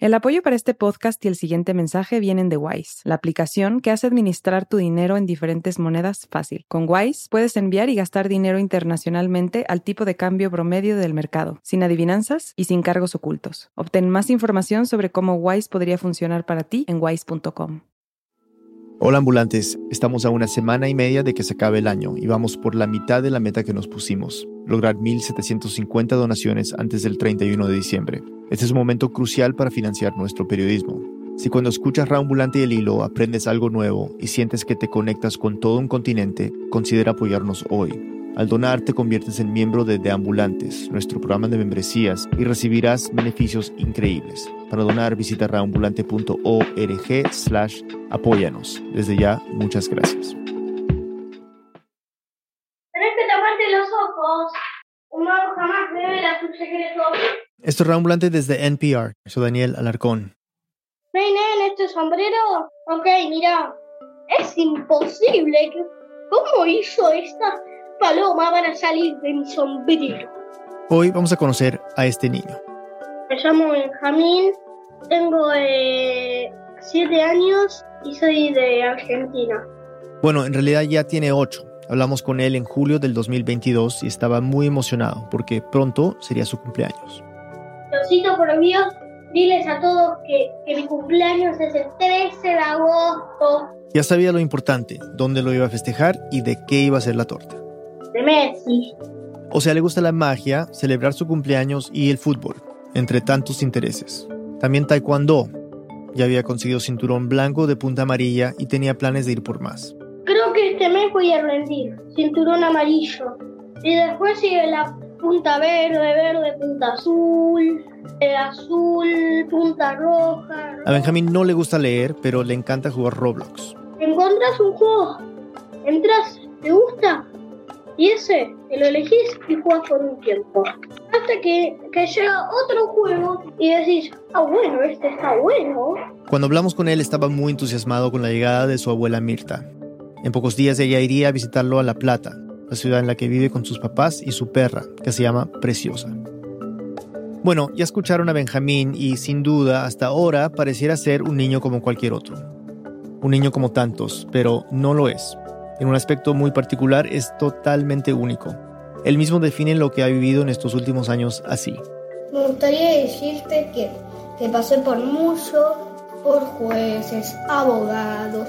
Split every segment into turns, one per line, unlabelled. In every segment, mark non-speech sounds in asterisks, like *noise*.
El apoyo para este podcast y el siguiente mensaje vienen de Wise, la aplicación que hace administrar tu dinero en diferentes monedas fácil. Con Wise puedes enviar y gastar dinero internacionalmente al tipo de cambio promedio del mercado, sin adivinanzas y sin cargos ocultos. Obtén más información sobre cómo Wise podría funcionar para ti en wise.com.
Hola ambulantes, estamos a una semana y media de que se acabe el año y vamos por la mitad de la meta que nos pusimos, lograr 1.750 donaciones antes del 31 de diciembre. Este es un momento crucial para financiar nuestro periodismo. Si cuando escuchas Raambulante y el Hilo aprendes algo nuevo y sientes que te conectas con todo un continente, considera apoyarnos hoy. Al donar te conviertes en miembro de Deambulantes, nuestro programa de membresías, y recibirás beneficios increíbles. Para donar visita raambulante.org slash apóyanos. Desde ya, muchas gracias.
Tenés que taparte los ojos. Un mago jamás revela sus secretos.
Esto es Raambulante desde NPR. Soy Daniel Alarcón.
¿Ven en este sombrero? Ok, mira. Es imposible. ¿Cómo hizo esta paloma para salir de mi sombrero?
Hoy vamos a conocer a este niño.
Me llamo Benjamín. Tengo eh, siete años y soy de Argentina.
Bueno, en realidad ya tiene 8. Hablamos con él en julio del 2022 y estaba muy emocionado porque pronto sería su cumpleaños.
Diosito por Dios, diles a todos que, que mi cumpleaños es el 13 de agosto
Ya sabía lo importante, dónde lo iba a festejar y de qué iba a ser la torta.
de Messi.
O sea, le gusta la magia, celebrar su cumpleaños y el fútbol, entre tantos intereses. También taekwondo. Ya había conseguido cinturón blanco de punta amarilla y tenía planes de ir por más.
Creo que este mes voy a rendir. Cinturón amarillo. Y después sigue la punta verde, verde, punta azul, eh, azul, punta roja.
A Benjamín no le gusta leer, pero le encanta jugar Roblox.
Encontrás un juego, entras, te gusta, y ese te lo elegís y jugás por un tiempo. Que, que llega otro juego y decís, ah bueno, este está bueno.
Cuando hablamos con él estaba muy entusiasmado con la llegada de su abuela Mirta. En pocos días ella iría a visitarlo a La Plata, la ciudad en la que vive con sus papás y su perra, que se llama Preciosa. Bueno, ya escucharon a Benjamín y sin duda hasta ahora pareciera ser un niño como cualquier otro. Un niño como tantos, pero no lo es. En un aspecto muy particular es totalmente único. Él mismo define lo que ha vivido en estos últimos años así.
Me gustaría decirte que, que pasé por mucho, por jueces, abogados,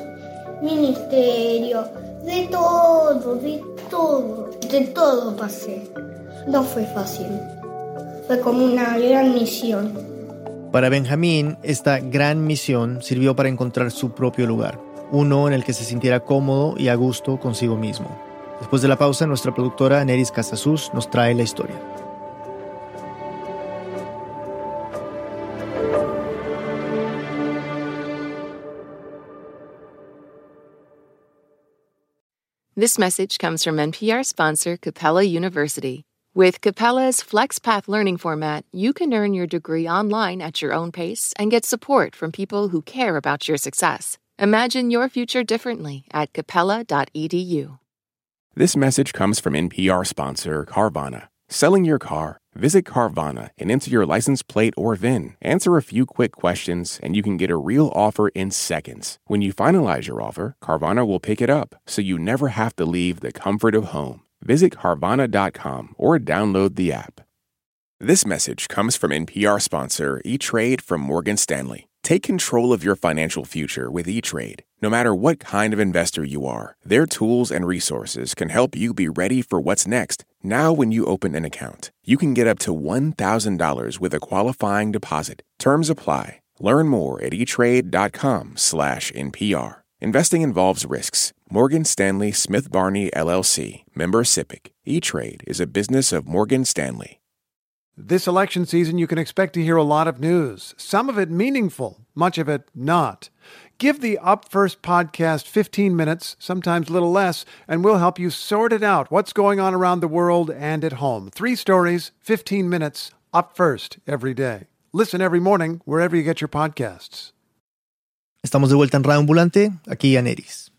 ministerio, de todo, de todo, de todo pasé. No fue fácil. Fue como una gran misión.
Para Benjamín, esta gran misión sirvió para encontrar su propio lugar, uno en el que se sintiera cómodo y a gusto consigo mismo. Después de la pausa, nuestra productora Neris Casasus nos trae la historia.
This message comes from NPR sponsor Capella University. With Capella's FlexPath learning format, you can earn your degree online at your own pace and get support from people who care about your success. Imagine your future differently at capella.edu.
This message comes from NPR sponsor Carvana. Selling your car? Visit Carvana and enter your license plate or VIN. Answer a few quick questions, and you can get a real offer in seconds. When you finalize your offer, Carvana will pick it up, so you never have to leave the comfort of home. Visit Carvana.com or download the app. This message comes from NPR sponsor eTrade from Morgan Stanley. Take control of your financial future with eTrade. No matter what kind of investor you are, their tools and resources can help you be ready for what's next. Now, when you open an account, you can get up to $1,000 with a qualifying deposit. Terms apply. Learn more at eTrade.com/npr. Investing involves risks. Morgan Stanley Smith Barney LLC, member SIPC. eTrade is a business of Morgan Stanley.
This election season, you can expect to hear a lot of news, some of it meaningful, much of it not. Give the Up First podcast 15 minutes, sometimes a little less, and we'll help you sort it out what's going on around the world and at home. Three stories, 15 minutes, Up First every day. Listen every morning wherever you get your podcasts.
Estamos de vuelta en Radio Ambulante, aquí a Neris.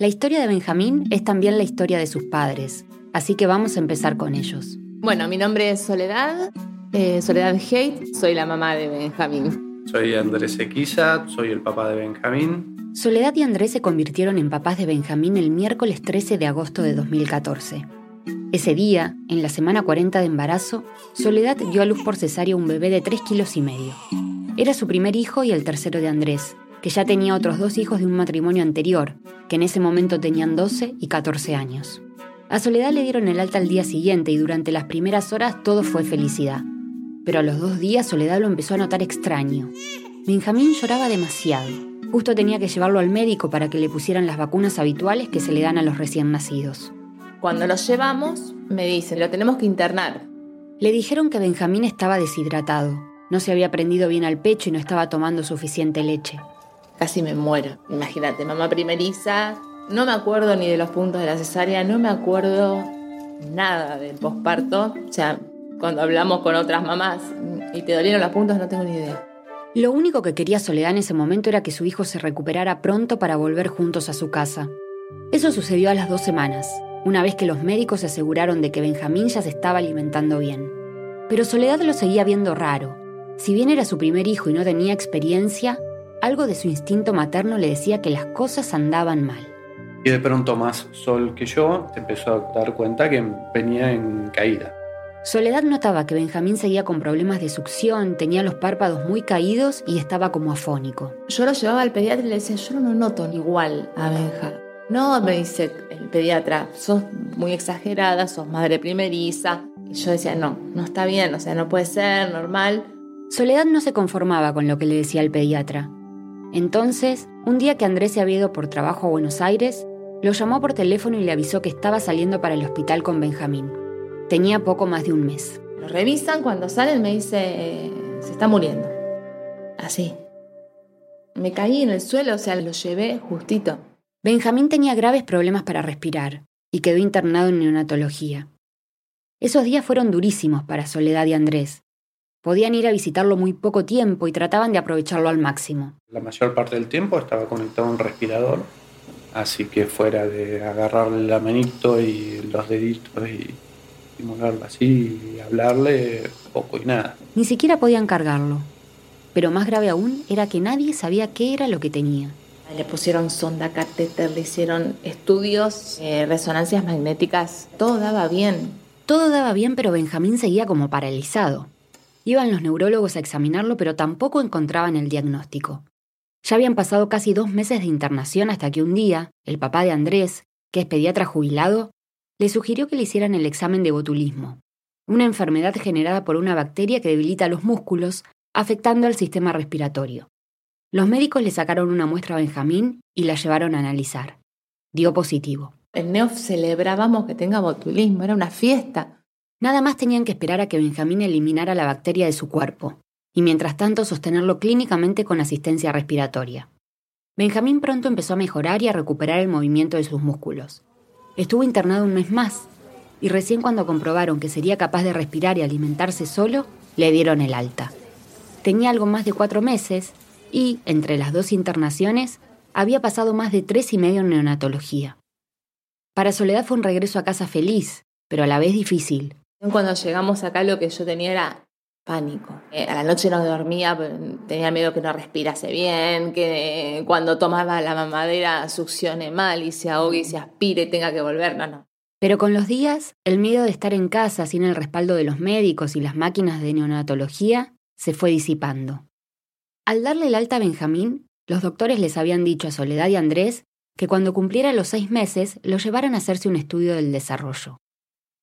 La historia de Benjamín es también la historia de sus padres, así que vamos a empezar con ellos.
Bueno, mi nombre es Soledad, eh, Soledad Haidt, soy la mamá de Benjamín. Soy Andrés Equiza, soy el papá de Benjamín.
Soledad y Andrés se convirtieron en papás de Benjamín el miércoles 13 de agosto de 2014. Ese día, en la semana 40 de embarazo, Soledad dio a luz por cesárea un bebé de 3 kilos y medio. Era su primer hijo y el tercero de Andrés, que ya tenía otros dos hijos de un matrimonio anterior, que en ese momento tenían 12 y 14 años. A Soledad le dieron el alta al día siguiente y durante las primeras horas todo fue felicidad. Pero a los dos días Soledad lo empezó a notar extraño. Benjamín lloraba demasiado. Justo tenía que llevarlo al médico para que le pusieran las vacunas habituales que se le dan a los recién nacidos.
Cuando lo llevamos, me dicen, lo tenemos que internar.
Le dijeron que Benjamín estaba deshidratado. No se había prendido bien al pecho y no estaba tomando suficiente leche.
Casi me muero. Imagínate, mamá primeriza. No me acuerdo ni de los puntos de la cesárea, no me acuerdo nada del posparto. O sea, cuando hablamos con otras mamás y te dolieron los puntos, no tengo ni idea.
Lo único que quería Soledad en ese momento era que su hijo se recuperara pronto para volver juntos a su casa. Eso sucedió a las dos semanas una vez que los médicos se aseguraron de que Benjamín ya se estaba alimentando bien. Pero Soledad lo seguía viendo raro. Si bien era su primer hijo y no tenía experiencia, algo de su instinto materno le decía que las cosas andaban mal.
Y de pronto más Sol que yo te empezó a dar cuenta que venía en caída.
Soledad notaba que Benjamín seguía con problemas de succión, tenía los párpados muy caídos y estaba como afónico.
Yo lo llevaba al pediatra y le decía, yo no lo noto igual a Benja. No, me dice el pediatra, sos muy exagerada, sos madre primeriza. Y yo decía, no, no está bien, o sea, no puede ser, normal.
Soledad no se conformaba con lo que le decía el pediatra. Entonces, un día que Andrés se había ido por trabajo a Buenos Aires, lo llamó por teléfono y le avisó que estaba saliendo para el hospital con Benjamín. Tenía poco más de un mes.
Lo revisan, cuando salen me dice, eh, se está muriendo. Así. Me caí en el suelo, o sea, lo llevé justito.
Benjamín tenía graves problemas para respirar y quedó internado en neonatología. Esos días fueron durísimos para Soledad y Andrés. Podían ir a visitarlo muy poco tiempo y trataban de aprovecharlo al máximo.
La mayor parte del tiempo estaba conectado a un respirador, así que fuera de agarrarle la manito y los deditos y así y hablarle, poco y nada.
Ni siquiera podían cargarlo. Pero más grave aún era que nadie sabía qué era lo que tenía.
Le pusieron sonda catéter, le hicieron estudios, eh, resonancias magnéticas, todo daba bien.
Todo daba bien, pero Benjamín seguía como paralizado. Iban los neurólogos a examinarlo, pero tampoco encontraban el diagnóstico. Ya habían pasado casi dos meses de internación hasta que un día, el papá de Andrés, que es pediatra jubilado, le sugirió que le hicieran el examen de botulismo, una enfermedad generada por una bacteria que debilita los músculos, afectando al sistema respiratorio. Los médicos le sacaron una muestra a Benjamín y la llevaron a analizar. Dio positivo.
En NEOF celebrábamos que tenga botulismo, era una fiesta.
Nada más tenían que esperar a que Benjamín eliminara la bacteria de su cuerpo, y mientras tanto sostenerlo clínicamente con asistencia respiratoria. Benjamín pronto empezó a mejorar y a recuperar el movimiento de sus músculos. Estuvo internado un mes más, y recién cuando comprobaron que sería capaz de respirar y alimentarse solo, le dieron el alta. Tenía algo más de cuatro meses y, entre las dos internaciones, había pasado más de tres y medio en neonatología. Para Soledad fue un regreso a casa feliz, pero a la vez difícil.
Cuando llegamos acá lo que yo tenía era pánico. Eh, a la noche no dormía, tenía miedo que no respirase bien, que cuando tomaba la mamadera succione mal y se ahogue y se aspire y tenga que volver, no, no.
Pero con los días, el miedo de estar en casa sin el respaldo de los médicos y las máquinas de neonatología se fue disipando. Al darle el alta a Benjamín, los doctores les habían dicho a Soledad y Andrés que cuando cumpliera los seis meses lo llevaran a hacerse un estudio del desarrollo.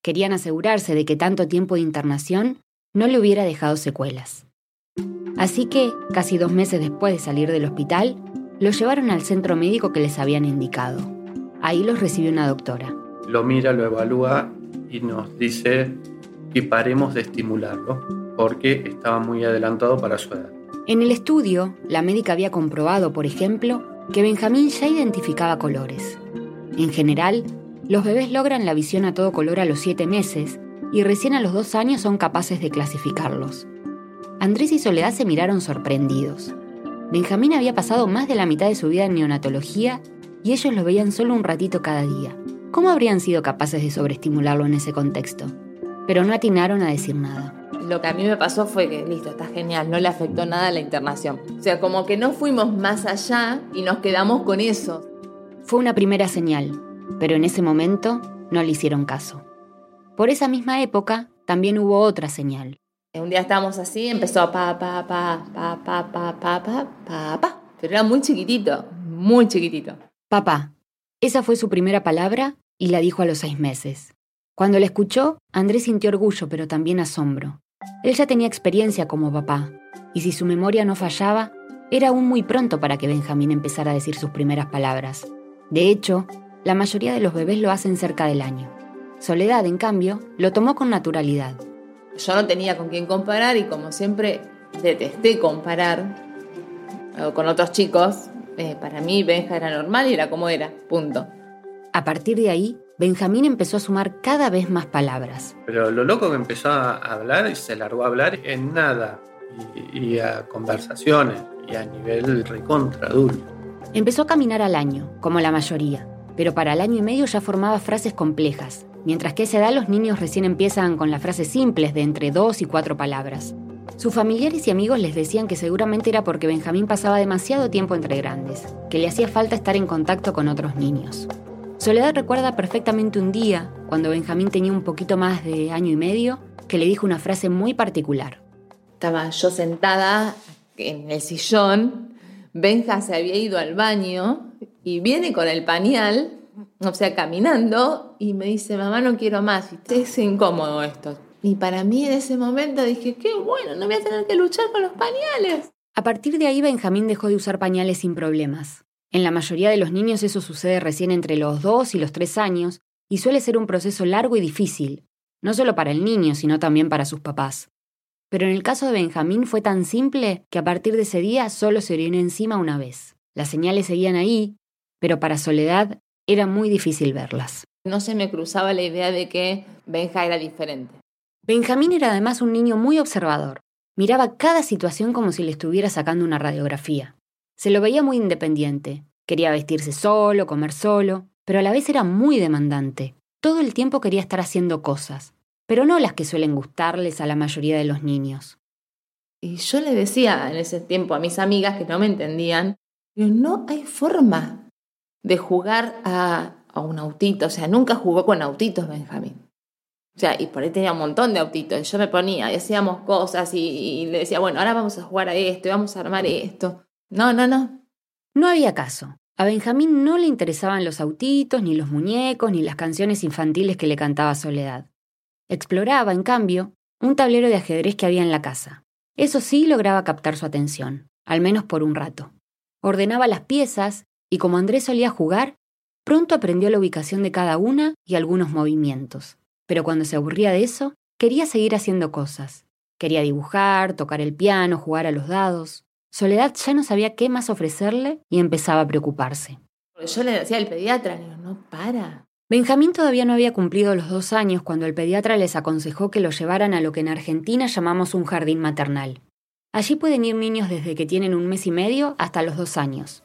Querían asegurarse de que tanto tiempo de internación no le hubiera dejado secuelas. Así que, casi dos meses después de salir del hospital, lo llevaron al centro médico que les habían indicado. Ahí los recibió una doctora.
Lo mira, lo evalúa y nos dice que paremos de estimularlo porque estaba muy adelantado para su edad.
En el estudio, la médica había comprobado, por ejemplo, que Benjamín ya identificaba colores. En general, los bebés logran la visión a todo color a los siete meses y recién a los dos años son capaces de clasificarlos. Andrés y Soledad se miraron sorprendidos. Benjamín había pasado más de la mitad de su vida en neonatología y ellos lo veían solo un ratito cada día. ¿Cómo habrían sido capaces de sobreestimularlo en ese contexto? Pero no atinaron a decir nada.
lo que a mí me pasó fue que, listo, está genial, no le afectó nada la internación. O sea, como que no fuimos más allá y nos quedamos con eso.
Fue una primera señal, pero en ese momento no le hicieron caso. Por esa misma época también hubo otra señal.
Un día estábamos así, empezó pa, pa, pa, pa, pa, pa, pa, pa, pa, pa, pero era muy chiquitito, muy chiquitito.
Papá. Esa fue su primera palabra y la dijo a los seis meses. Cuando la escuchó, Andrés sintió orgullo, pero también asombro. Él ya tenía experiencia como papá, y si su memoria no fallaba, era aún muy pronto para que Benjamín empezara a decir sus primeras palabras. De hecho, la mayoría de los bebés lo hacen cerca del año. Soledad, en cambio, lo tomó con naturalidad.
Yo no tenía con quién comparar y como siempre detesté comparar eh, con otros chicos, eh, para mí Benja era normal y era como era, punto.
A partir de ahí, Benjamín empezó a sumar cada vez más palabras.
Pero lo loco que empezó a hablar y se largó a hablar en nada y, y a conversaciones y a nivel recontra adulto.
Empezó a caminar al año, como la mayoría, pero para el año y medio ya formaba frases complejas, mientras que a esa edad los niños recién empiezan con las frases simples de entre dos y cuatro palabras. Sus familiares y amigos les decían que seguramente era porque Benjamín pasaba demasiado tiempo entre grandes, que le hacía falta estar en contacto con otros niños. Soledad recuerda perfectamente un día, cuando Benjamín tenía un poquito más de año y medio, que le dijo una frase muy particular.
Estaba yo sentada en el sillón, Benja se había ido al baño y viene con el pañal, o sea, caminando, y me dice, mamá, no quiero más, es incómodo esto. Y para mí en ese momento dije, qué bueno, no voy a tener que luchar con los pañales.
A partir de ahí Benjamín dejó de usar pañales sin problemas. En la mayoría de los niños eso sucede recién entre los 2 y los 3 años y suele ser un proceso largo y difícil, no solo para el niño, sino también para sus papás. Pero en el caso de Benjamín fue tan simple que a partir de ese día solo se orinó encima una vez. Las señales seguían ahí, pero para Soledad era muy difícil verlas.
No se me cruzaba la idea de que Benja era diferente.
Benjamín era además un niño muy observador. Miraba cada situación como si le estuviera sacando una radiografía. Se lo veía muy independiente. Quería vestirse solo, comer solo, pero a la vez era muy demandante. Todo el tiempo quería estar haciendo cosas, pero no las que suelen gustarles a la mayoría de los niños.
Y yo le decía en ese tiempo a mis amigas que no me entendían, pero no hay forma de jugar a, a un autito, o sea, nunca jugó con autitos Benjamín. O sea, y por ahí tenía un montón de autitos. Yo me ponía y hacíamos cosas y, y, le decía, bueno, ahora vamos a jugar a esto y vamos a armar esto. No, no, no.
No había caso. A Benjamín no le interesaban los autitos, ni los muñecos, ni las canciones infantiles que le cantaba Soledad. Exploraba, en cambio, un tablero de ajedrez que había en la casa. Eso sí lograba captar su atención, al menos por un rato. Ordenaba las piezas y como Andrés solía jugar, pronto aprendió la ubicación de cada una y algunos movimientos. Pero cuando se aburría de eso, quería seguir haciendo cosas. Quería dibujar, tocar el piano, jugar a los dados. Soledad ya no sabía qué más ofrecerle y empezaba a preocuparse.
Yo le decía al pediatra, digo, no para.
Benjamín todavía no había cumplido los dos años cuando el pediatra les aconsejó que lo llevaran a lo que en Argentina llamamos un jardín maternal. Allí pueden ir niños desde que tienen un mes y medio hasta los dos años.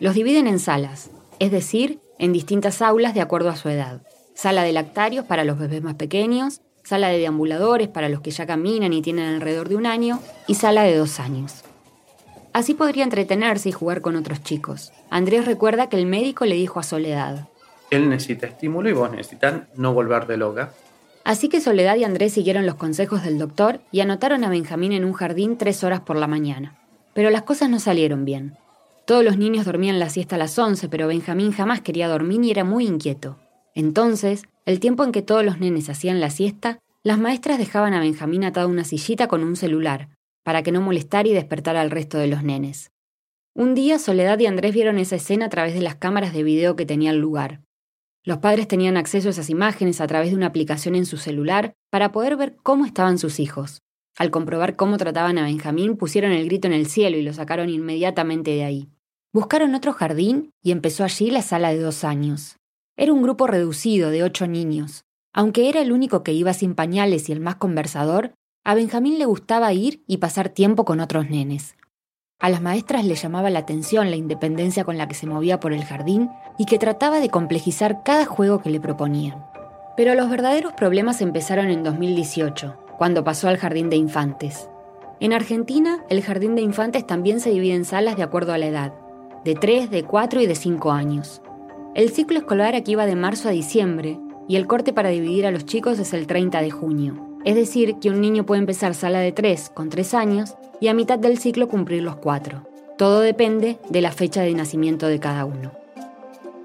Los dividen en salas, es decir, en distintas aulas de acuerdo a su edad. Sala de lactarios para los bebés más pequeños, sala de deambuladores para los que ya caminan y tienen alrededor de un año, y sala de dos años. Así podría entretenerse y jugar con otros chicos. Andrés recuerda que el médico le dijo a Soledad,
Él necesita estímulo y vos necesitan no volver de loca.
Así que Soledad y Andrés siguieron los consejos del doctor y anotaron a Benjamín en un jardín tres horas por la mañana. Pero las cosas no salieron bien. Todos los niños dormían la siesta a las 11, pero Benjamín jamás quería dormir y era muy inquieto. Entonces, el tiempo en que todos los nenes hacían la siesta, las maestras dejaban a Benjamín atado a una sillita con un celular, para que no molestara y despertara al resto de los nenes. Un día Soledad y Andrés vieron esa escena a través de las cámaras de video que tenía el lugar. Los padres tenían acceso a esas imágenes a través de una aplicación en su celular para poder ver cómo estaban sus hijos. Al comprobar cómo trataban a Benjamín, pusieron el grito en el cielo y lo sacaron inmediatamente de ahí. Buscaron otro jardín y empezó allí la sala de dos años. Era un grupo reducido de ocho niños. Aunque era el único que iba sin pañales y el más conversador, a Benjamín le gustaba ir y pasar tiempo con otros nenes. A las maestras le llamaba la atención la independencia con la que se movía por el jardín y que trataba de complejizar cada juego que le proponían. Pero los verdaderos problemas empezaron en 2018, cuando pasó al jardín de infantes. En Argentina, el jardín de infantes también se divide en salas de acuerdo a la edad, de 3, de 4 y de 5 años. El ciclo escolar aquí va de marzo a diciembre y el corte para dividir a los chicos es el 30 de junio. Es decir, que un niño puede empezar sala de 3 con 3 años y a mitad del ciclo cumplir los 4. Todo depende de la fecha de nacimiento de cada uno.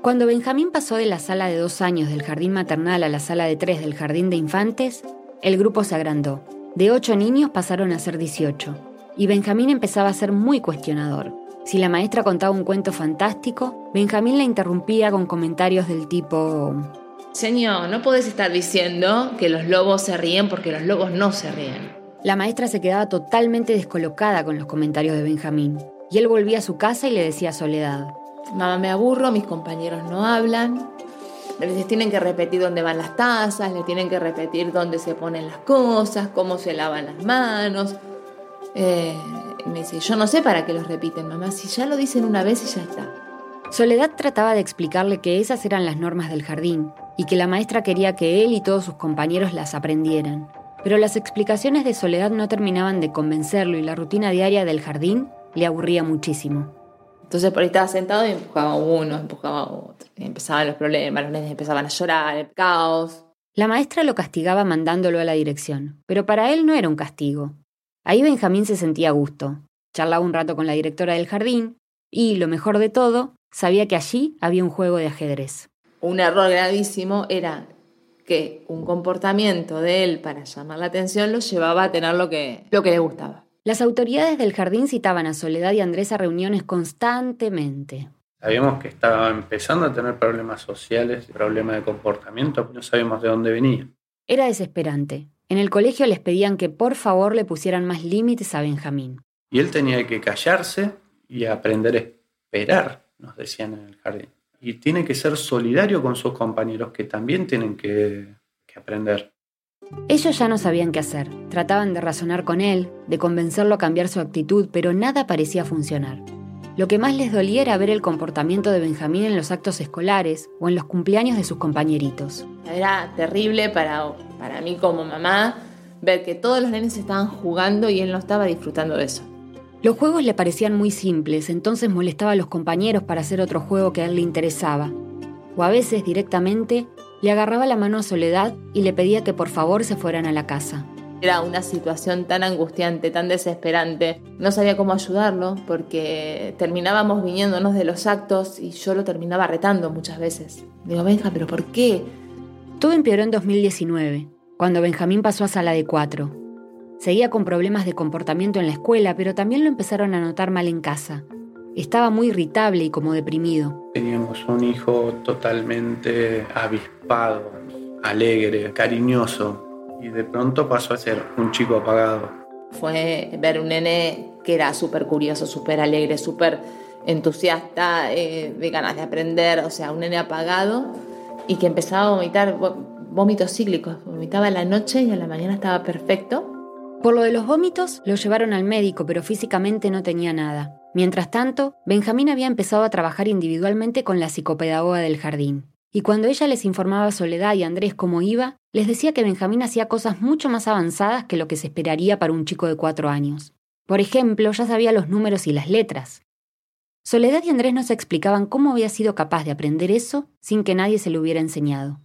Cuando Benjamín pasó de la sala de 2 años del jardín maternal a la sala de 3 del jardín de infantes, el grupo se agrandó. De 8 niños pasaron a ser 18. Y Benjamín empezaba a ser muy cuestionador. Si la maestra contaba un cuento fantástico, Benjamín la interrumpía con comentarios del tipo...
Señor, no podés estar diciendo que los lobos se ríen porque los lobos no se ríen.
La maestra se quedaba totalmente descolocada con los comentarios de Benjamín, y él volvía a su casa y le decía a Soledad,
Mamá, me aburro, mis compañeros no hablan, les tienen que repetir dónde van las tazas, les tienen que repetir dónde se ponen las cosas, cómo se lavan las manos. Eh, me dice, yo no sé para qué los repiten, mamá, si ya lo dicen una vez y ya está.
Soledad trataba de explicarle que esas eran las normas del jardín y que la maestra quería que él y todos sus compañeros las aprendieran. Pero las explicaciones de Soledad no terminaban de convencerlo y la rutina diaria del jardín le aburría muchísimo.
Entonces por ahí estaba sentado y empujaba uno, empujaba otro. Y empezaban los problemas, los nenes empezaban a llorar, el caos.
La maestra lo castigaba mandándolo a la dirección, pero para él no era un castigo. Ahí Benjamín se sentía a gusto. Charlaba un rato con la directora del jardín y, lo mejor de todo, sabía que allí había un juego de ajedrez.
Un error gravísimo era que un comportamiento de él para llamar la atención lo llevaba a tener lo que, lo que le gustaba.
Las autoridades del jardín citaban a Soledad y Andrés a reuniones constantemente.
Sabíamos que estaba empezando a tener problemas sociales, problemas de comportamiento, no sabíamos de dónde venía.
Era desesperante. En el colegio les pedían que por favor le pusieran más límites a Benjamín.
Y él tenía que callarse y aprender a esperar, nos decían en el jardín. Y tiene que ser solidario con sus compañeros que también tienen que, que aprender.
Ellos ya no sabían qué hacer. Trataban de razonar con él, de convencerlo a cambiar su actitud, pero nada parecía funcionar. Lo que más les dolía era ver el comportamiento de Benjamín en los actos escolares o en los cumpleaños de sus compañeritos.
Era terrible para, para mí como mamá ver que todos los nenes estaban jugando y él no estaba disfrutando de eso.
Los juegos le parecían muy simples, entonces molestaba a los compañeros para hacer otro juego que a él le interesaba. O a veces directamente le agarraba la mano a Soledad y le pedía que por favor se fueran a la casa.
Era una situación tan angustiante, tan desesperante. No sabía cómo ayudarlo porque terminábamos viniéndonos de los actos y yo lo terminaba retando muchas veces. Digo, Benja, ¿pero por qué?
Todo empeoró en 2019, cuando Benjamín pasó a sala de cuatro. Seguía con problemas de comportamiento en la escuela, pero también lo empezaron a notar mal en casa. Estaba muy irritable y como deprimido.
Teníamos un hijo totalmente avispado, alegre, cariñoso, y de pronto pasó a ser un chico apagado.
Fue ver un nene que era súper curioso, súper alegre, súper entusiasta, eh, de ganas de aprender, o sea, un nene apagado y que empezaba a vomitar vómitos cíclicos. Vomitaba en la noche y en la mañana estaba perfecto.
Por lo de los vómitos, lo llevaron al médico, pero físicamente no tenía nada. Mientras tanto, Benjamín había empezado a trabajar individualmente con la psicopedagoga del jardín. Y cuando ella les informaba a Soledad y Andrés cómo iba, les decía que Benjamín hacía cosas mucho más avanzadas que lo que se esperaría para un chico de cuatro años. Por ejemplo, ya sabía los números y las letras. Soledad y Andrés nos explicaban cómo había sido capaz de aprender eso sin que nadie se lo hubiera enseñado.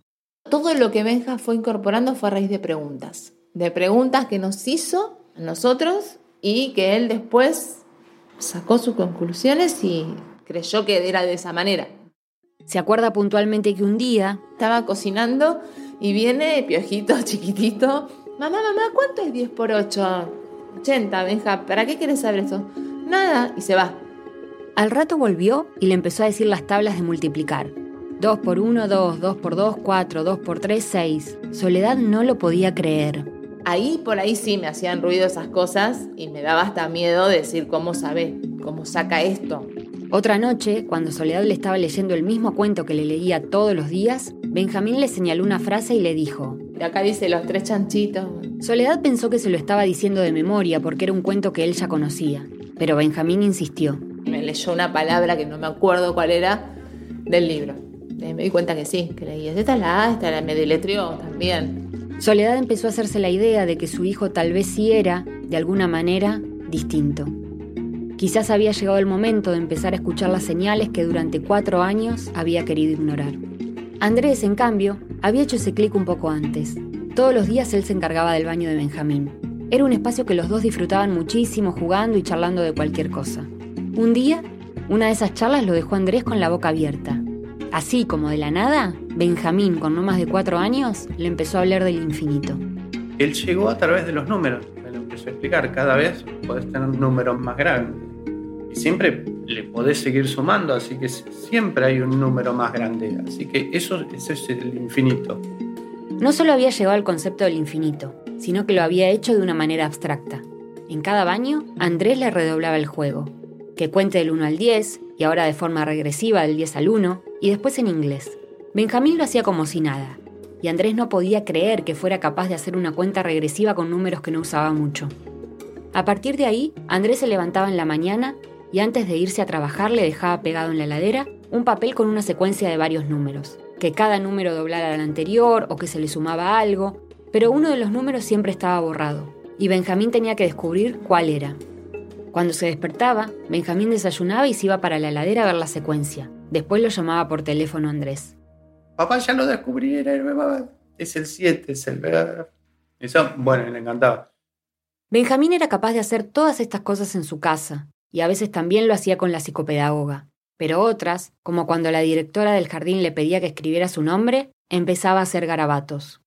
Todo lo que Benja fue incorporando fue a raíz de preguntas. De preguntas que nos hizo a nosotros y que él después sacó sus conclusiones y creyó que era de esa manera.
Se acuerda puntualmente que un día
estaba cocinando y viene Piojito *laughs* chiquitito. Mamá, mamá, ¿cuánto es 10 por 8? 80, Benja, ¿para qué quieres saber eso? Nada, y se va.
Al rato volvió y le empezó a decir las tablas de multiplicar. 2 por 1, 2, 2 por 2, 4, 2 por 3, 6. Soledad no lo podía creer.
Ahí por ahí sí me hacían ruido esas cosas y me daba hasta miedo decir cómo sabe, cómo saca esto.
Otra noche, cuando Soledad le estaba leyendo el mismo cuento que le leía todos los días, Benjamín le señaló una frase y le dijo,
de acá dice los tres chanchitos.
Soledad pensó que se lo estaba diciendo de memoria porque era un cuento que él ya conocía, pero Benjamín insistió.
Me leyó una palabra que no me acuerdo cuál era del libro. me di cuenta que sí, que. Esta es la A, la me también.
Soledad empezó a hacerse la idea de que su hijo tal vez sí era, de alguna manera, distinto. Quizás había llegado el momento de empezar a escuchar las señales que durante cuatro años había querido ignorar. Andrés, en cambio, había hecho ese clic un poco antes. Todos los días él se encargaba del baño de Benjamín. Era un espacio que los dos disfrutaban muchísimo jugando y charlando de cualquier cosa. Un día, una de esas charlas lo dejó Andrés con la boca abierta. Así como de la nada, Benjamín, con no más de cuatro años, le empezó a hablar del infinito.
Él llegó a través de los números, me lo empezó a explicar. Cada vez podés tener números más grandes. Y siempre le podés seguir sumando, así que siempre hay un número más grande. Así que eso, eso es el infinito.
No solo había llegado al concepto del infinito, sino que lo había hecho de una manera abstracta. En cada baño, Andrés le redoblaba el juego. Que cuente del 1 al 10, y ahora de forma regresiva del 10 al 1, y después en inglés. Benjamín lo hacía como si nada, y Andrés no podía creer que fuera capaz de hacer una cuenta regresiva con números que no usaba mucho. A partir de ahí, Andrés se levantaba en la mañana y antes de irse a trabajar le dejaba pegado en la ladera un papel con una secuencia de varios números, que cada número doblara al anterior o que se le sumaba algo, pero uno de los números siempre estaba borrado, y Benjamín tenía que descubrir cuál era. Cuando se despertaba, Benjamín desayunaba y se iba para la ladera a ver la secuencia. Después lo llamaba por teléfono Andrés.
Papá, ya lo descubrí, es el 7, es el... Eso, bueno, le encantaba.
Benjamín era capaz de hacer todas estas cosas en su casa, y a veces también lo hacía con la psicopedagoga. Pero otras, como cuando la directora del jardín le pedía que escribiera su nombre, empezaba a hacer garabatos.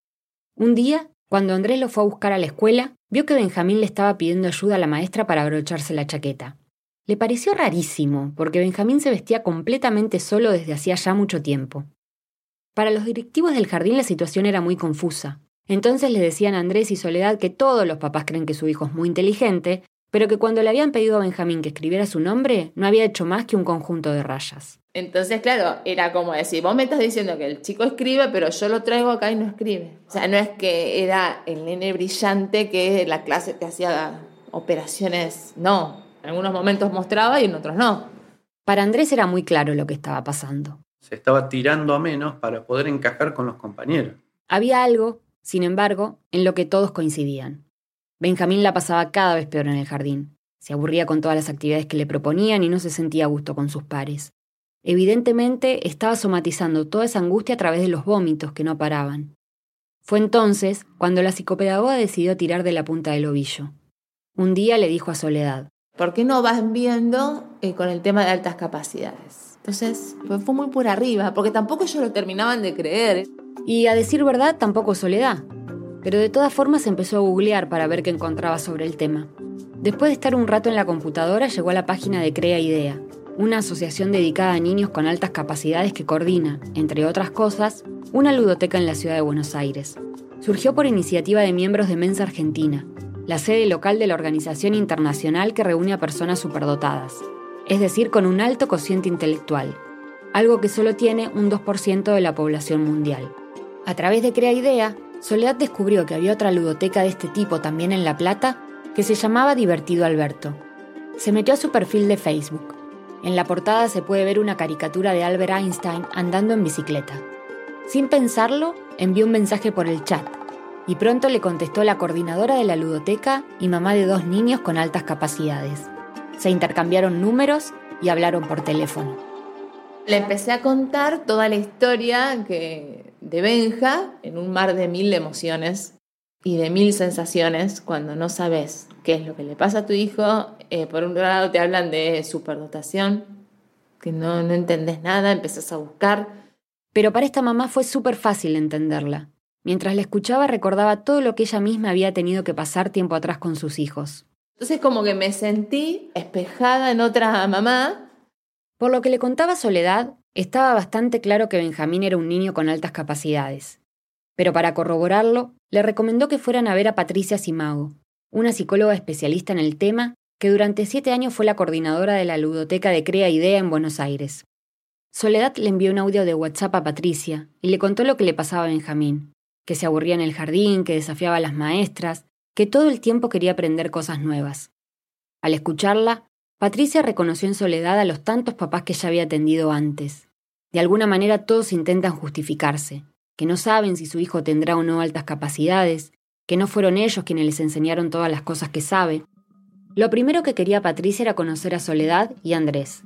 Un día, cuando Andrés lo fue a buscar a la escuela, vio que Benjamín le estaba pidiendo ayuda a la maestra para abrocharse la chaqueta. Le pareció rarísimo, porque Benjamín se vestía completamente solo desde hacía ya mucho tiempo. Para los directivos del jardín la situación era muy confusa. Entonces le decían a Andrés y Soledad que todos los papás creen que su hijo es muy inteligente, pero que cuando le habían pedido a Benjamín que escribiera su nombre, no había hecho más que un conjunto de rayas.
Entonces, claro, era como decir, vos me estás diciendo que el chico escribe, pero yo lo traigo acá y no escribe. O sea, no es que era el nene brillante que la clase te hacía operaciones, no. En algunos momentos mostraba y en otros no.
Para Andrés era muy claro lo que estaba pasando.
Se estaba tirando a menos para poder encajar con los compañeros.
Había algo, sin embargo, en lo que todos coincidían. Benjamín la pasaba cada vez peor en el jardín. Se aburría con todas las actividades que le proponían y no se sentía a gusto con sus pares. Evidentemente estaba somatizando toda esa angustia a través de los vómitos que no paraban. Fue entonces cuando la psicopedagoga decidió tirar de la punta del ovillo. Un día le dijo a Soledad,
¿por qué no vas viendo eh, con el tema de altas capacidades? Entonces fue muy por arriba, porque tampoco ellos lo terminaban de creer.
Y a decir verdad, tampoco Soledad. Pero de todas formas empezó a googlear para ver qué encontraba sobre el tema. Después de estar un rato en la computadora, llegó a la página de Crea Idea, una asociación dedicada a niños con altas capacidades que coordina, entre otras cosas, una ludoteca en la ciudad de Buenos Aires. Surgió por iniciativa de miembros de Mensa Argentina, la sede local de la organización internacional que reúne a personas superdotadas, es decir, con un alto cociente intelectual, algo que solo tiene un 2% de la población mundial. A través de Crea Idea, Soledad descubrió que había otra ludoteca de este tipo también en La Plata que se llamaba Divertido Alberto. Se metió a su perfil de Facebook en la portada se puede ver una caricatura de Albert Einstein andando en bicicleta. Sin pensarlo, envió un mensaje por el chat y pronto le contestó la coordinadora de la ludoteca y mamá de dos niños con altas capacidades. Se intercambiaron números y hablaron por teléfono.
Le empecé a contar toda la historia que, de Benja en un mar de mil emociones y de mil sensaciones cuando no sabes qué es lo que le pasa a tu hijo. Eh, por un lado te hablan de superdotación, que no, no entendés nada, empezás a buscar.
Pero para esta mamá fue súper fácil entenderla. Mientras la escuchaba recordaba todo lo que ella misma había tenido que pasar tiempo atrás con sus hijos.
Entonces como que me sentí espejada en otra mamá.
Por lo que le contaba Soledad, estaba bastante claro que Benjamín era un niño con altas capacidades. Pero para corroborarlo, le recomendó que fueran a ver a Patricia Simago, una psicóloga especialista en el tema que durante siete años fue la coordinadora de la ludoteca de Crea Idea en Buenos Aires. Soledad le envió un audio de WhatsApp a Patricia y le contó lo que le pasaba a Benjamín, que se aburría en el jardín, que desafiaba a las maestras, que todo el tiempo quería aprender cosas nuevas. Al escucharla, Patricia reconoció en Soledad a los tantos papás que ya había atendido antes. De alguna manera todos intentan justificarse, que no saben si su hijo tendrá o no altas capacidades, que no fueron ellos quienes les enseñaron todas las cosas que sabe. Lo primero que quería Patricia era conocer a Soledad y Andrés.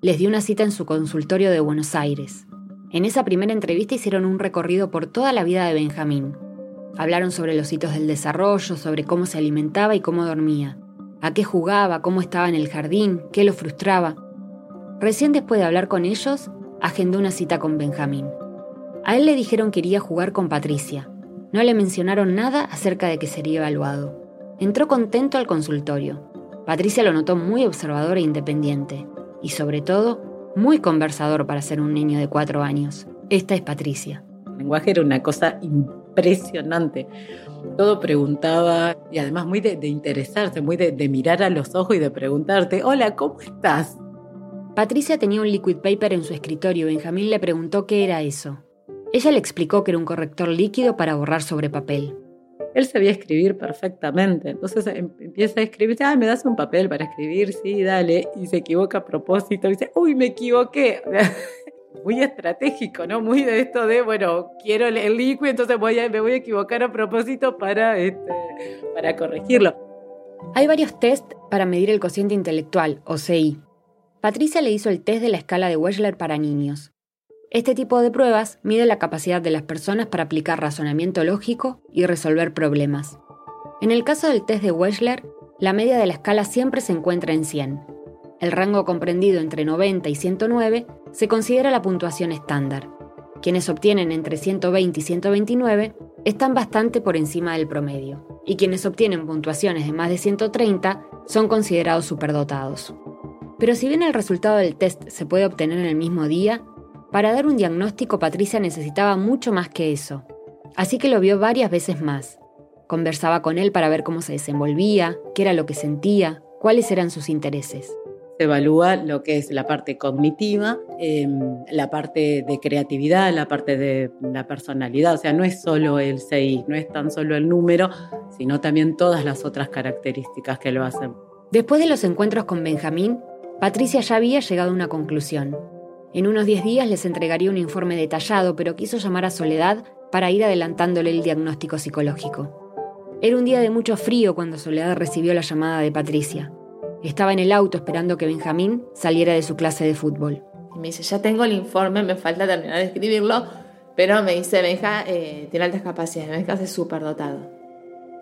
Les dio una cita en su consultorio de Buenos Aires. En esa primera entrevista hicieron un recorrido por toda la vida de Benjamín. Hablaron sobre los hitos del desarrollo, sobre cómo se alimentaba y cómo dormía, a qué jugaba, cómo estaba en el jardín, qué lo frustraba. Recién después de hablar con ellos, agendó una cita con Benjamín. A él le dijeron que iría a jugar con Patricia. No le mencionaron nada acerca de que sería evaluado. Entró contento al consultorio. Patricia lo notó muy observador e independiente, y sobre todo, muy conversador para ser un niño de cuatro años. Esta es Patricia.
El lenguaje era una cosa impresionante. Todo preguntaba y además muy de, interesarse, muy de, de mirar a los ojos y de preguntarte, hola, ¿cómo estás?
Patricia tenía un liquid paper en su escritorio y Benjamín le preguntó qué era eso. Ella le explicó que era un corrector líquido para borrar sobre papel.
Él sabía escribir perfectamente, entonces em, empieza a escribir, ah, me das un papel para escribir, sí, dale, y se equivoca a propósito, y dice, uy, me equivoqué. *laughs* Muy estratégico, ¿no? Muy de esto de, bueno, quiero el líquido, entonces voy me voy a equivocar a propósito para, este, para corregirlo.
Hay varios test para medir el cociente intelectual, o CI. Patricia le hizo el test de la escala de Wechsler para niños. Este tipo de pruebas mide la capacidad de las personas para aplicar razonamiento lógico y resolver problemas. En el caso del test de Wechsler, la media de la escala siempre se encuentra en 100. El rango comprendido entre 90 y 109 se considera la puntuación estándar. Quienes obtienen entre 120 y 129 están bastante por encima del promedio, y quienes obtienen puntuaciones de más de 130 son considerados superdotados. Pero si bien el resultado del test se puede obtener en el mismo día, para dar un diagnóstico Patricia necesitaba mucho más que eso. Así que lo vio varias veces más. Conversaba con él para ver cómo se desenvolvía, qué era lo que sentía, cuáles eran sus intereses.
Se evalúa lo que es la parte cognitiva, em, la parte de creatividad, la parte de la personalidad. O sea, no es solo el CI, no es tan solo el número, sino también todas las otras características que lo hacen.
Después de los encuentros con Benjamín, Patricia ya había llegado a una conclusión. En unos 10 días les entregaría un informe detallado, pero quiso llamar a Soledad para ir adelantándole el diagnóstico psicológico. Era un día de mucho frío cuando Soledad recibió la llamada de Patricia. Estaba en el auto esperando que Benjamín saliera de su clase de fútbol.
me dice, ya tengo el informe, me falta terminar de escribirlo, pero me dice, Benja, eh, tiene altas capacidades, Benja es súper dotado.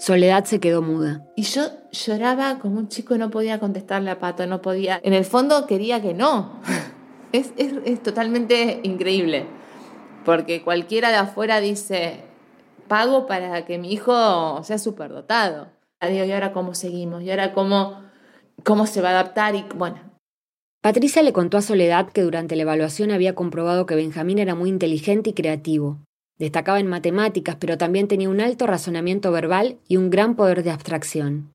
Soledad se quedó muda.
Y yo lloraba como un chico, no podía contestarle a Pato, no podía. En el fondo quería que no. *laughs* Es, totalmente increíble. Porque cualquiera de afuera dice, pago para que mi hijo sea superdotado. Digo, ¿y ahora cómo seguimos? ¿Y ahora cómo, cómo se va a adaptar? Y bueno.
Patricia le contó a Soledad que durante la evaluación había comprobado que Benjamín era muy inteligente y creativo, Destacaba en matemáticas, pero también tenía un alto razonamiento verbal y un gran poder de abstracción.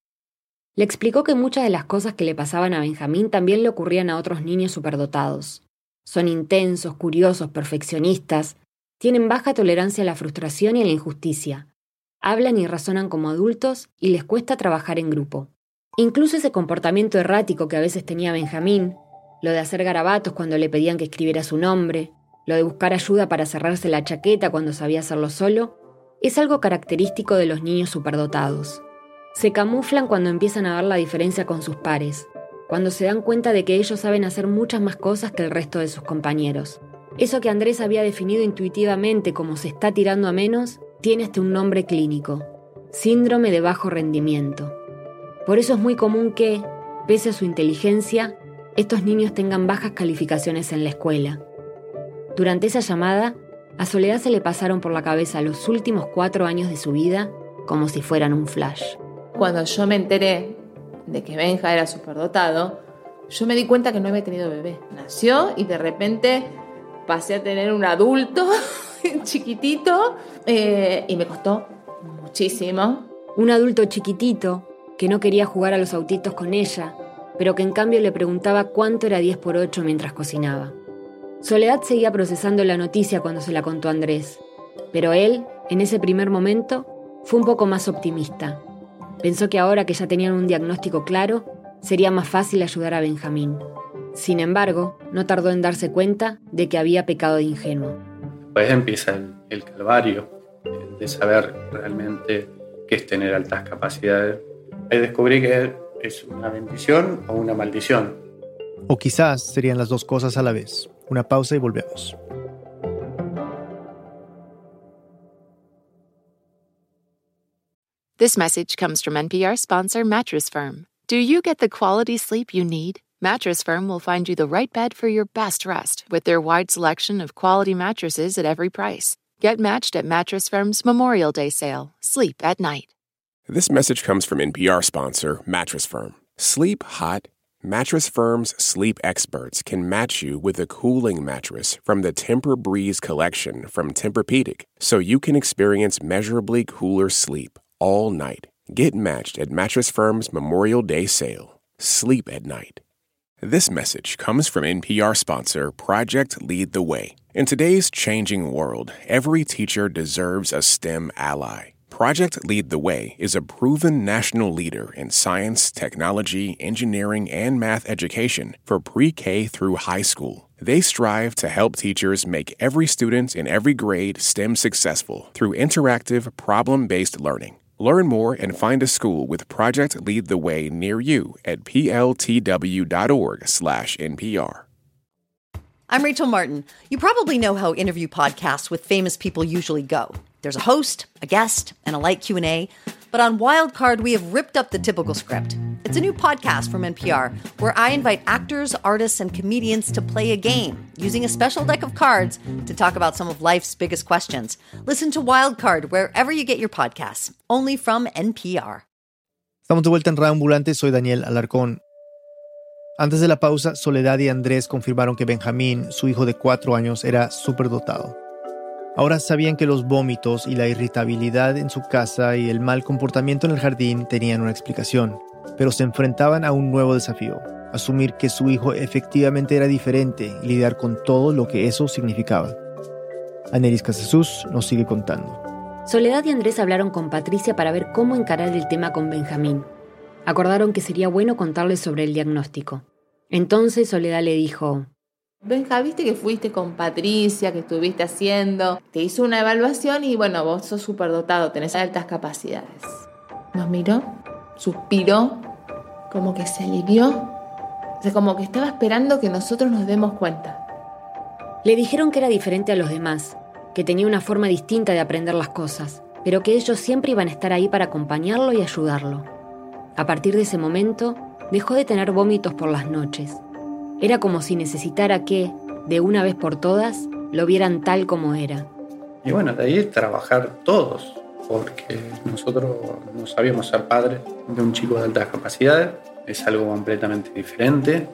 Le explicó que muchas de las cosas que le pasaban a Benjamín también le ocurrían a otros niños superdotados. Son intensos, curiosos, perfeccionistas, tienen baja tolerancia a la frustración y a la injusticia. Hablan y razonan como adultos y les cuesta trabajar en grupo. Incluso ese comportamiento errático que a veces tenía Benjamín, lo de hacer garabatos cuando le pedían que escribiera su nombre, lo de buscar ayuda para cerrarse la chaqueta cuando sabía hacerlo solo, es algo característico de los niños superdotados. Se camuflan cuando empiezan a ver la diferencia con sus pares, cuando se dan cuenta de que ellos saben hacer muchas más cosas que el resto de sus compañeros. Eso que Andrés había definido intuitivamente como se está tirando a menos, tiene este un nombre clínico, síndrome de bajo rendimiento. Por eso es muy común que, pese a su inteligencia, estos niños tengan bajas calificaciones en la escuela, durante esa llamada, a Soledad se le pasaron por la cabeza los últimos cuatro años de su vida como si fueran un flash.
Cuando yo me enteré de que Benja era superdotado, yo me di cuenta que no había tenido bebé. Nació y de repente pasé a tener un adulto *laughs* chiquitito eh, y me costó muchísimo.
Un adulto chiquitito que no quería jugar a los autitos con ella, pero que en cambio le preguntaba cuánto era 10 por 8 mientras cocinaba. Soledad seguía procesando la noticia cuando se la contó Andrés, pero él, en ese primer momento, fue un poco más optimista. Pensó que ahora que ya tenían un diagnóstico claro, sería más fácil ayudar a Benjamín. Sin embargo, no tardó en darse cuenta de que había pecado de ingenuo.
Después empieza el, calvario de saber realmente qué es tener altas capacidades. Ahí descubrí que es una bendición o una maldición.
O quizás serían las dos cosas a la vez. Una pausa y volvemos.
This message comes from NPR sponsor Mattress Firm. Do you get the quality sleep you need? Mattress Firm will find you the right bed for your best rest with their wide selection of quality mattresses at every price. Get matched at Mattress Firm's Memorial Day sale. Sleep at night.
This message comes from NPR sponsor Mattress Firm. Sleep hot. Mattress Firm's sleep experts can match you with a cooling mattress from the Temper Breeze collection from Tempur-Pedic, so you can experience measurably cooler sleep all night. Get matched at Mattress Firm's Memorial Day sale. Sleep at night. This message comes from NPR sponsor Project Lead the Way. In today's changing world, every teacher deserves a STEM ally. Project Lead the Way is a proven national leader in science, technology, engineering, and math education for pre K through high school. They strive to help teachers make every student in every grade STEM successful through interactive, problem based learning. Learn more and find a school with Project Lead the Way near you at pltw.org/npr.
I'm Rachel Martin. You probably know how interview podcasts with famous people usually go. There's a host, a guest, and a light Q&A. But on Wildcard, we have ripped up the typical script. It's a new podcast from NPR where I invite actors, artists, and comedians to play a game using a special deck of cards to talk about some of life's biggest questions. Listen to Wildcard wherever you get your podcasts, only from NPR.
Estamos de vuelta en Radio Ambulante, soy Daniel Alarcón. Antes de la pausa, Soledad y Andrés confirmaron que Benjamín, su hijo de cuatro años, era superdotado. Ahora sabían que los vómitos y la irritabilidad en su casa y el mal comportamiento en el jardín tenían una explicación, pero se enfrentaban a un nuevo desafío, asumir que su hijo efectivamente era diferente y lidiar con todo lo que eso significaba. Anelis Casasus nos sigue contando.
Soledad y Andrés hablaron con Patricia para ver cómo encarar el tema con Benjamín. Acordaron que sería bueno contarle sobre el diagnóstico. Entonces Soledad le dijo,
Benja, viste que fuiste con Patricia, que estuviste haciendo, te hizo una evaluación y bueno, vos sos súper dotado, tenés altas capacidades. Nos miró, suspiró, como que se alivió, o sea, como que estaba esperando que nosotros nos demos cuenta.
Le dijeron que era diferente a los demás, que tenía una forma distinta de aprender las cosas, pero que ellos siempre iban a estar ahí para acompañarlo y ayudarlo. A partir de ese momento, dejó de tener vómitos por las noches era como si necesitara que, de una vez por todas, lo vieran tal como era.
Y bueno, de ahí trabajar todos, porque nosotros no sabíamos ser padres de un chico de altas capacidades, es algo completamente diferente.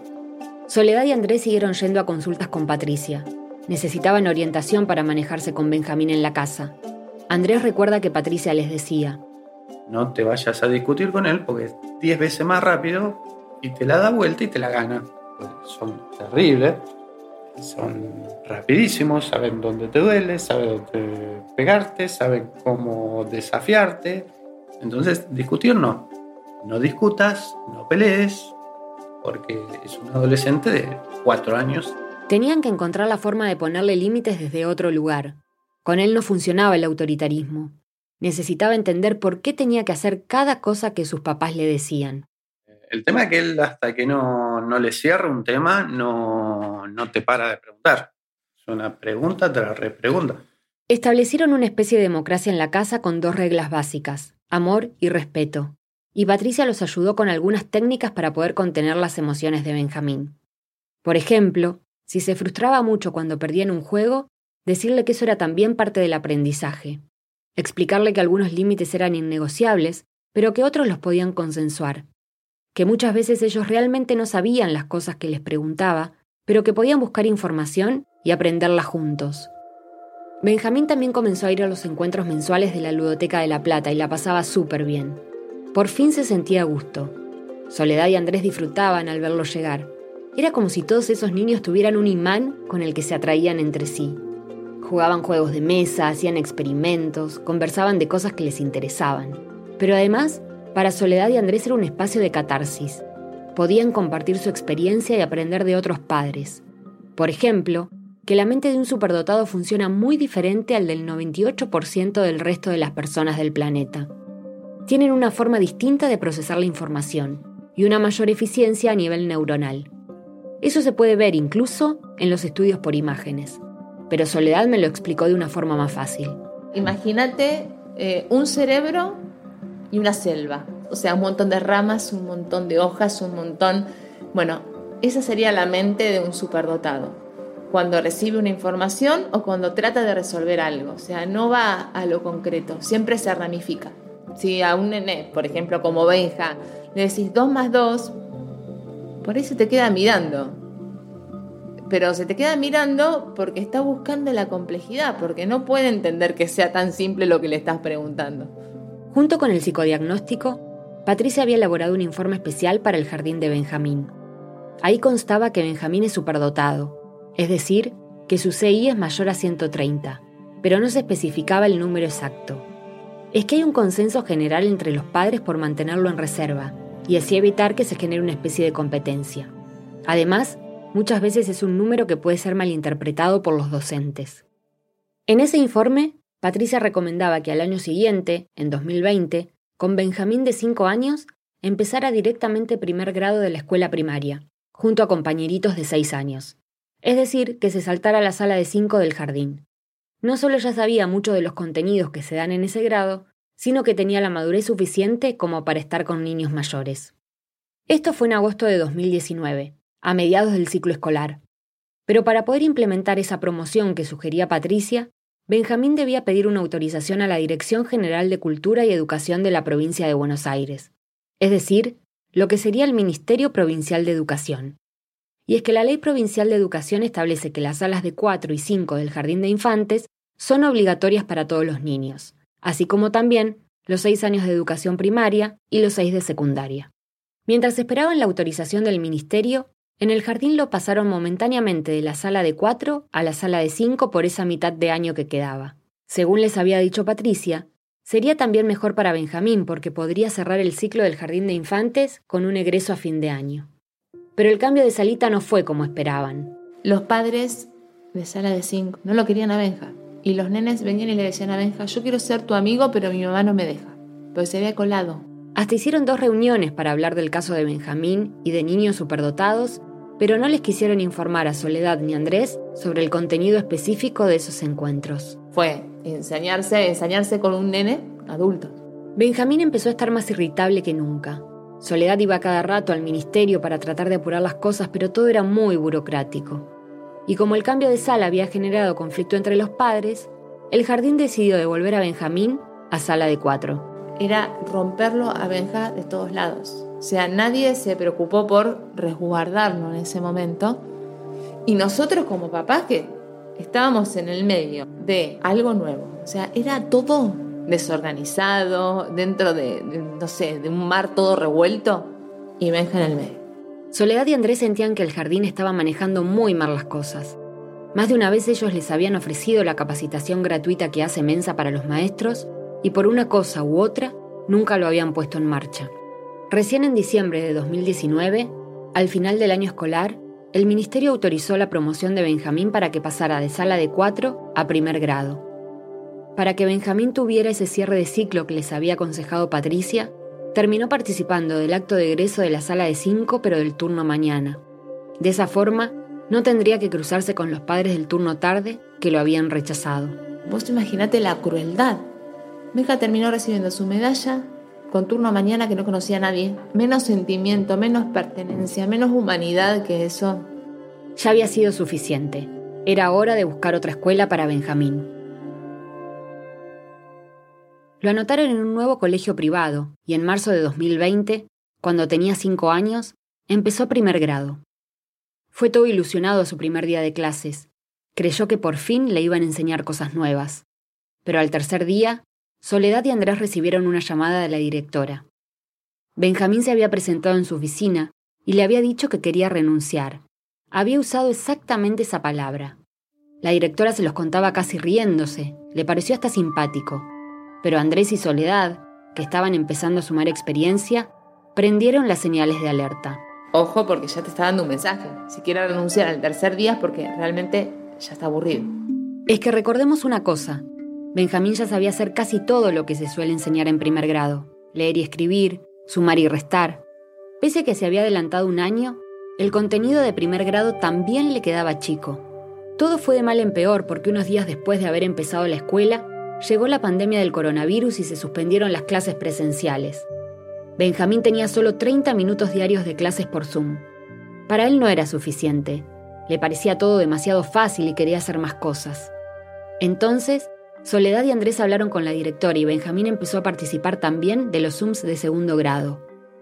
Soledad y Andrés siguieron yendo a consultas con Patricia. Necesitaban orientación para manejarse con Benjamín en la casa. Andrés recuerda que Patricia les decía,
no te vayas a discutir con él porque es 10 veces más rápido y te la da vuelta y te la gana son terribles, son rapidísimos, saben dónde te duele, saben dónde pegarte, saben cómo desafiarte. Entonces, discutir no. No discutas, no pelees, porque es un adolescente de cuatro años.
Tenían que encontrar la forma de ponerle límites desde otro lugar. Con él no funcionaba el autoritarismo. Necesitaba entender por qué tenía que hacer cada cosa que sus papás le decían.
El tema es que él, hasta que no, no le cierra un tema, no, no te para de preguntar. Es una pregunta, la repregunta.
Establecieron una especie de democracia en la casa con dos reglas básicas, amor y respeto. Y Patricia los ayudó con algunas técnicas para poder contener las emociones de Benjamín. Por ejemplo, si se frustraba mucho cuando perdía un juego, decirle que eso era también parte del aprendizaje. Explicarle que algunos límites eran innegociables, pero que otros los podían consensuar que muchas veces ellos realmente no sabían las cosas que les preguntaba, pero que podían buscar información y aprenderla juntos. Benjamín también comenzó a ir a los encuentros mensuales de la Ludoteca de La Plata y la pasaba súper bien. Por fin se sentía a gusto. Soledad y Andrés disfrutaban al verlo llegar. Era como si todos esos niños tuvieran un imán con el que se atraían entre sí. Jugaban juegos de mesa, hacían experimentos, conversaban de cosas que les interesaban. Pero además para Soledad y Andrés era un espacio de catarsis. Podían compartir su experiencia y aprender de otros padres. Por ejemplo, que la mente de un superdotado funciona muy diferente al del 98% del resto de las personas del planeta. Tienen una forma distinta de procesar la información y una mayor eficiencia a nivel neuronal. Eso se puede ver incluso en los estudios por imágenes, pero Soledad me lo explicó de una forma más fácil.
Imagínate eh, un cerebro y una selva, o sea, un montón de ramas, un montón de hojas, un montón... Bueno, esa sería la mente de un superdotado cuando recibe una información o cuando trata de resolver algo. O sea, no va a lo concreto, siempre se ramifica. Si a un nene, por ejemplo, como Benja, le decís 2 más 2, por ahí se te queda mirando. Pero se te queda mirando porque está buscando la complejidad, porque no puede entender que sea tan simple lo que le estás preguntando.
Junto con el psicodiagnóstico, Patricia había elaborado un informe especial para el jardín de Benjamín. Ahí constaba que Benjamín es superdotado, es decir, que su CI es mayor a 130, pero no se especificaba el número exacto. Es que hay un consenso general entre los padres por mantenerlo en reserva y así evitar que se genere una especie de competencia. Además, muchas veces es un número que puede ser malinterpretado por los docentes. En ese informe, Patricia recomendaba que al año siguiente, en 2020, con Benjamín de 5 años, empezara directamente primer grado de la escuela primaria, junto a compañeritos de 6 años es decir, que se saltara a la sala de 5 del jardín. No solo ya sabía mucho de los contenidos que se dan en ese grado, sino que tenía la madurez suficiente como para estar con niños mayores. Esto fue en agosto de 2019, a mediados del ciclo escolar. Pero para poder implementar esa promoción que sugería Patricia, Benjamín debía pedir una autorización a la Dirección General de Cultura y Educación de la provincia de Buenos Aires, es decir, lo que sería el Ministerio Provincial de Educación y es que la Ley Provincial de Educación establece que las salas de 4 y 5 del Jardín de Infantes son obligatorias para todos los niños, así como también los 6 años de educación primaria y los 6 de secundaria. Mientras esperaban la autorización del Ministerio, en el jardín lo pasaron momentáneamente de la sala de 4 a la sala de 5 por esa mitad de año que quedaba. Según les había dicho Patricia, sería también mejor para Benjamín porque podría cerrar el ciclo del jardín de infantes con un egreso a fin de año. Pero el cambio de salita no fue como esperaban.
Los padres de sala de cinco no lo querían a Benja. Y los nenes venían y le decían a Benja, yo quiero ser tu amigo, pero mi mamá no me deja. Pues se había colado.
Hasta hicieron dos reuniones para hablar del caso de Benjamín y de niños superdotados, pero no les quisieron informar a Soledad ni a Andrés sobre el contenido específico de esos encuentros.
Fue enseñarse, enseñarse con un nene adulto.
Benjamín empezó a estar más irritable que nunca. Soledad iba cada rato al ministerio para tratar de apurar las cosas, pero todo era muy burocrático. Y como el cambio de sala había generado conflicto entre los padres, el jardín decidió devolver a Benjamín a sala de cuatro.
Era romperlo a Benja de todos lados. O sea, nadie se preocupó por resguardarlo en ese momento. Y nosotros como papás que estábamos en el medio de algo nuevo. O sea, era todo desorganizado, dentro de, no sé, de un mar todo revuelto, y Benja en el medio.
Soledad y Andrés sentían que el jardín estaba manejando muy mal las cosas. Más de una vez ellos les habían ofrecido la capacitación gratuita que hace Mensa para los maestros, y por una cosa u otra, nunca lo habían puesto en marcha. Recién en diciembre de 2019, al final del año escolar, el ministerio autorizó la promoción de Benjamín para que pasara de sala de 4 a primer grado. Para que Benjamín tuviera ese cierre de ciclo que les había aconsejado Patricia, terminó participando del acto de egreso de la sala de 5 pero del turno mañana. De esa forma, no tendría que cruzarse con los padres del turno tarde que lo habían rechazado.
Vos imaginate la crueldad. Benja terminó recibiendo su medalla con turno mañana que no conocía a nadie. Menos sentimiento, menos pertenencia, menos humanidad que eso.
Ya había sido suficiente. Era hora de buscar otra escuela para Benjamín. Lo anotaron en un nuevo colegio privado y en marzo de 2020, cuando tenía cinco años, empezó primer grado. Fue todo ilusionado a su primer día de clases. Creyó que por fin le iban a enseñar cosas nuevas. Pero al tercer día, Soledad y Andrés recibieron una llamada de la directora. Benjamín se había presentado en su oficina y le había dicho que quería renunciar. Había usado exactamente esa palabra. La directora se los contaba casi riéndose, le pareció hasta simpático pero Andrés y Soledad, que estaban empezando a sumar experiencia, prendieron las señales de alerta.
Ojo porque ya te está dando un mensaje. Si quieres renunciar al tercer día es porque realmente ya está aburrido.
Es que recordemos una cosa. Benjamín ya sabía hacer casi todo lo que se suele enseñar en primer grado. Leer y escribir, sumar y restar. Pese a que se había adelantado un año, el contenido de primer grado también le quedaba chico. Todo fue de mal en peor porque unos días después de haber empezado la escuela, llegó la pandemia del coronavirus y se suspendieron las clases presenciales. Benjamín tenía solo 30 minutos diarios de clases por Zoom. Para él no era suficiente. Le parecía todo demasiado fácil y quería hacer más cosas. Entonces, Soledad y Andrés hablaron con la directora y Benjamín empezó a participar también de los Zooms de segundo grado.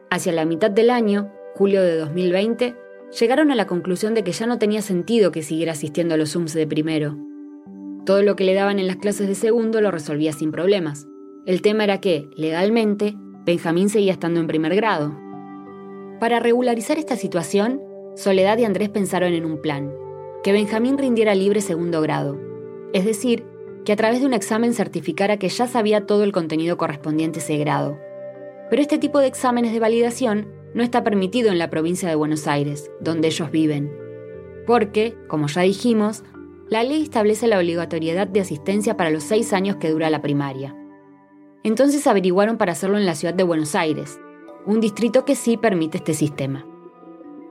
Hacia la mitad del año, julio de 2020, llegaron a la conclusión de que ya no tenía sentido que siguiera asistiendo a los Zooms de primero. Todo lo que le daban en las clases de segundo lo resolvía sin problemas. El tema era que, legalmente, Benjamín seguía estando en primer grado. Para regularizar esta situación, Soledad y Andrés pensaron en un plan, que Benjamín rindiera libre segundo grado, es decir, que a través de un examen certificara que ya sabía todo el contenido correspondiente a ese grado. Pero este tipo de exámenes de validación no está permitido en la provincia de Buenos Aires, donde ellos viven. Porque, como ya dijimos, la ley establece la obligatoriedad de asistencia para los seis años que dura la primaria. Entonces averiguaron para hacerlo en la ciudad de Buenos Aires, un distrito que sí permite este sistema.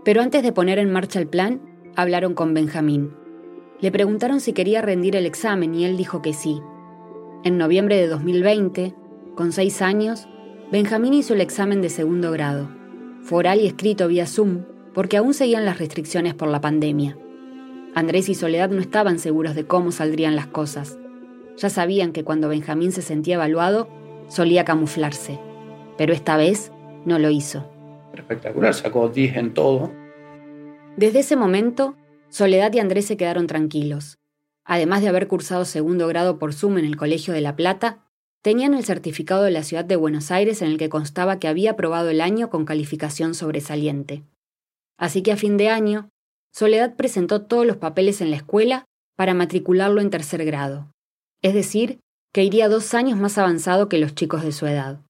Pero antes de poner en marcha el plan, hablaron con Benjamín. Le preguntaron si quería rendir el examen y él dijo que sí. En noviembre de 2020, con seis años, Benjamín hizo el examen de segundo grado. Fue oral y escrito vía Zoom, porque aún seguían las restricciones por la pandemia. Andrés y Soledad no estaban seguros de cómo saldrían las cosas. Ya sabían que cuando Benjamín se sentía evaluado, solía camuflarse. Pero esta vez no lo hizo.
Espectacular, sacó 10 en todo.
Desde ese momento, Soledad y Andrés se quedaron tranquilos. Además de haber cursado segundo grado por Zoom en el Colegio de La Plata, tenían el certificado de la ciudad de Buenos Aires en el que constaba que había aprobado el año con calificación sobresaliente. Así que a fin de año, Soledad presentó todos los papeles en la escuela para matricularlo en tercer grado, es decir, que iría dos años más avanzado que los chicos de su edad.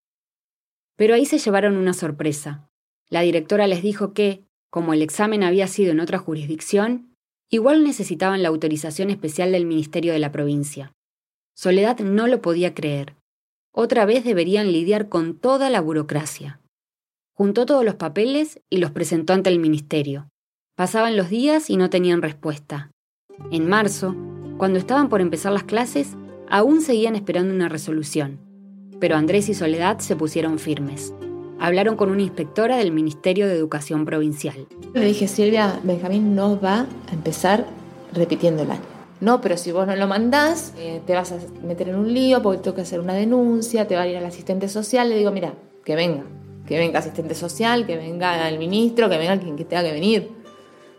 Pero ahí se llevaron una sorpresa. La directora les dijo que, como el examen había sido en otra jurisdicción, igual necesitaban la autorización especial del Ministerio de la provincia. Soledad no lo podía creer. Otra vez deberían lidiar con toda la burocracia. Juntó todos los papeles y los presentó ante el Ministerio. Pasaban los días y no tenían respuesta. En marzo, cuando estaban por empezar las clases, aún seguían esperando una resolución. Pero Andrés y Soledad se pusieron firmes. Hablaron con una inspectora del Ministerio de Educación Provincial.
Le dije, Silvia, Benjamín no va a empezar repitiendo el año. No, pero si vos no lo mandás, eh, te vas a meter en un lío porque tengo que hacer una denuncia, te va a ir al asistente social. Le digo, mira, que venga, que venga asistente social, que venga el ministro, que venga quien tenga que venir.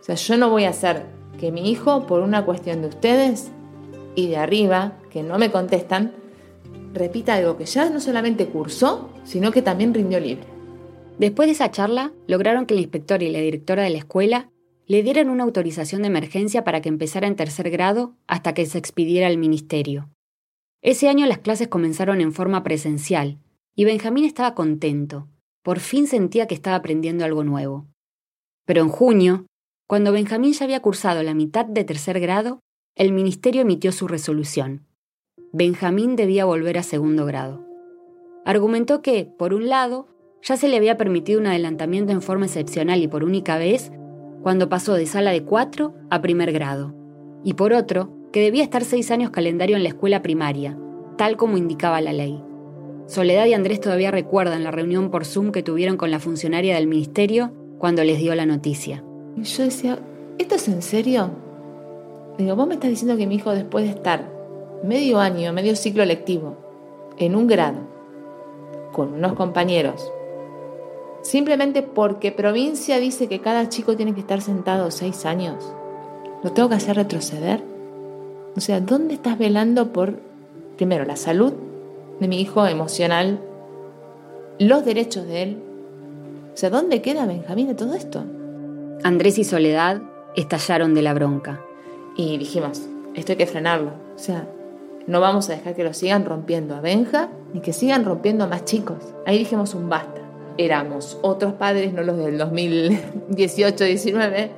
O sea, yo no voy a hacer que mi hijo, por una cuestión de ustedes y de arriba, que no me contestan, repita algo que ya no solamente cursó, sino que también rindió libre.
Después de esa charla, lograron que el inspector y la directora de la escuela le dieran una autorización de emergencia para que empezara en tercer grado hasta que se expidiera el ministerio. Ese año las clases comenzaron en forma presencial, y Benjamín estaba contento. Por fin sentía que estaba aprendiendo algo nuevo. Pero en junio, cuando Benjamín ya había cursado la mitad de tercer grado, el ministerio emitió su resolución. Benjamín debía volver a segundo grado. Argumentó que, por un lado, ya se le había permitido un adelantamiento en forma excepcional y por única vez cuando pasó de sala de cuatro a primer grado, y por otro, que debía estar seis años calendario en la escuela primaria, tal como indicaba la ley. Soledad y Andrés todavía recuerdan la reunión por Zoom que tuvieron con la funcionaria del ministerio cuando les dio la noticia.
Y yo decía, ¿esto es en serio? Digo, vos me estás diciendo que mi hijo después de estar medio año, medio ciclo lectivo, en un grado, con unos compañeros, simplemente porque provincia dice que cada chico tiene que estar sentado seis años, ¿lo tengo que hacer retroceder? O sea, ¿dónde estás velando por, primero, la salud de mi hijo emocional, los derechos de él? O sea, ¿dónde queda Benjamín de todo esto?
Andrés y Soledad estallaron de la bronca.
Y dijimos, esto hay que frenarlo. O sea, no vamos a dejar que lo sigan rompiendo a Benja ni que sigan rompiendo a más chicos. Ahí dijimos un basta. Éramos otros padres, no los del 2018-19,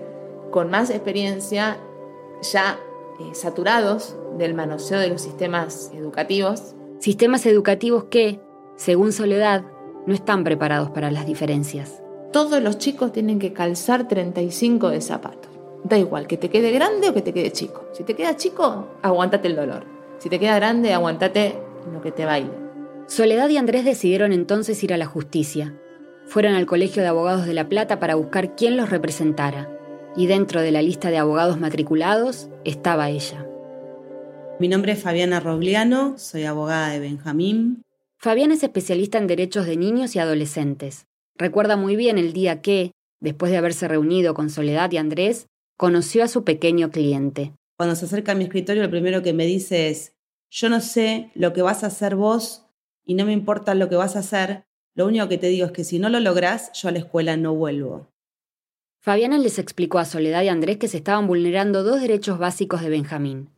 con más experiencia, ya eh, saturados del manoseo de los sistemas educativos.
Sistemas educativos que, según Soledad, no están preparados para las diferencias.
Todos los chicos tienen que calzar 35 de zapatos. Da igual que te quede grande o que te quede chico. Si te queda chico, aguántate el dolor. Si te queda grande, aguántate lo que te baile.
Soledad y Andrés decidieron entonces ir a la justicia. Fueron al Colegio de Abogados de La Plata para buscar quién los representara. Y dentro de la lista de abogados matriculados estaba ella.
Mi nombre es Fabiana Rogliano, soy abogada de Benjamín.
Fabiana es especialista en derechos de niños y adolescentes. Recuerda muy bien el día que, después de haberse reunido con Soledad y Andrés, conoció a su pequeño cliente.
Cuando se acerca a mi escritorio, lo primero que me dice es, yo no sé lo que vas a hacer vos y no me importa lo que vas a hacer, lo único que te digo es que si no lo lográs, yo a la escuela no vuelvo.
Fabiana les explicó a Soledad y Andrés que se estaban vulnerando dos derechos básicos de Benjamín.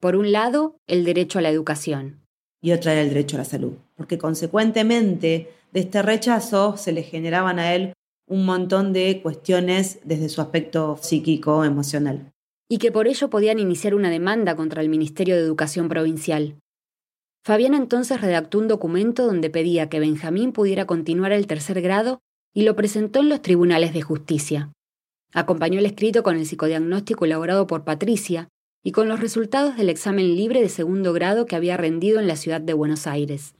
Por un lado, el derecho a la educación.
Y otra era el derecho a la salud, porque consecuentemente de este rechazo se le generaban a él un montón de cuestiones desde su aspecto psíquico, emocional.
Y que por ello podían iniciar una demanda contra el Ministerio de Educación Provincial. Fabiana entonces redactó un documento donde pedía que Benjamín pudiera continuar el tercer grado y lo presentó en los tribunales de justicia. Acompañó el escrito con el psicodiagnóstico elaborado por Patricia y con los resultados del examen libre de segundo grado que había rendido en la ciudad de Buenos Aires.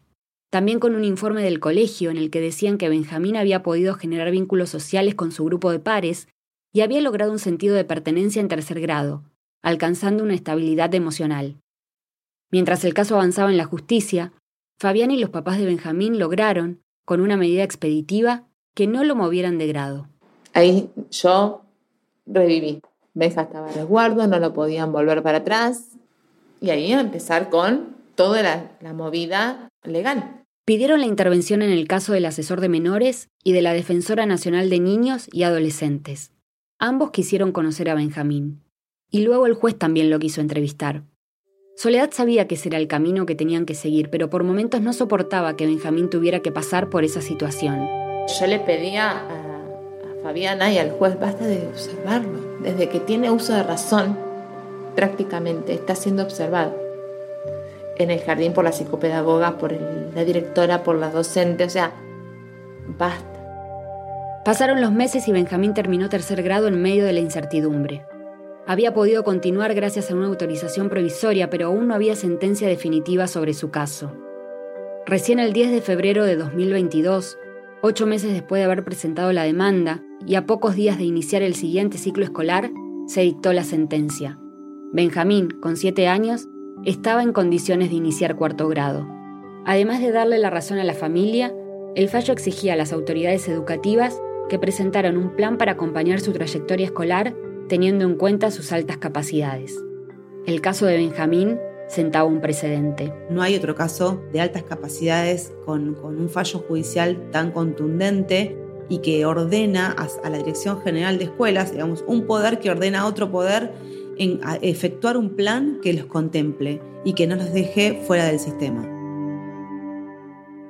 También con un informe del colegio en el que decían que Benjamín había podido generar vínculos sociales con su grupo de pares y había logrado un sentido de pertenencia en tercer grado, alcanzando una estabilidad emocional. Mientras el caso avanzaba en la justicia, Fabián y los papás de Benjamín lograron, con una medida expeditiva, que no lo movieran de grado.
Ahí yo reviví. Benja estaba a resguardo, no lo podían volver para atrás. Y ahí a empezar con toda la, la movida legal.
Pidieron la intervención en el caso del asesor de menores y de la Defensora Nacional de Niños y Adolescentes. Ambos quisieron conocer a Benjamín. Y luego el juez también lo quiso entrevistar. Soledad sabía que ese era el camino que tenían que seguir, pero por momentos no soportaba que Benjamín tuviera que pasar por esa situación.
Yo le pedía a, Fabiana y al juez, basta de observarlo. Desde que tiene uso de razón, prácticamente está siendo observado. En el jardín por la psicopedagoga, por la directora, por la docente, o sea, basta.
Pasaron los meses y Benjamín terminó tercer grado en medio de la incertidumbre. Había podido continuar gracias a una autorización provisoria, pero aún no había sentencia definitiva sobre su caso. Recién el 10 de febrero de 2022, ocho meses después de haber presentado la demanda y a pocos días de iniciar el siguiente ciclo escolar, se dictó la sentencia. Benjamín, con siete años, estaba en condiciones de iniciar cuarto grado. Además de darle la razón a la familia, el fallo exigía a las autoridades educativas que presentaran un plan para acompañar su trayectoria escolar teniendo en cuenta sus altas capacidades. El caso de Benjamín sentaba un precedente.
No hay otro caso de altas capacidades con, un fallo judicial tan contundente y que ordena a, la Dirección General de Escuelas, digamos, un poder que ordena a otro poder en efectuar un plan que los contemple y que no los deje fuera del sistema.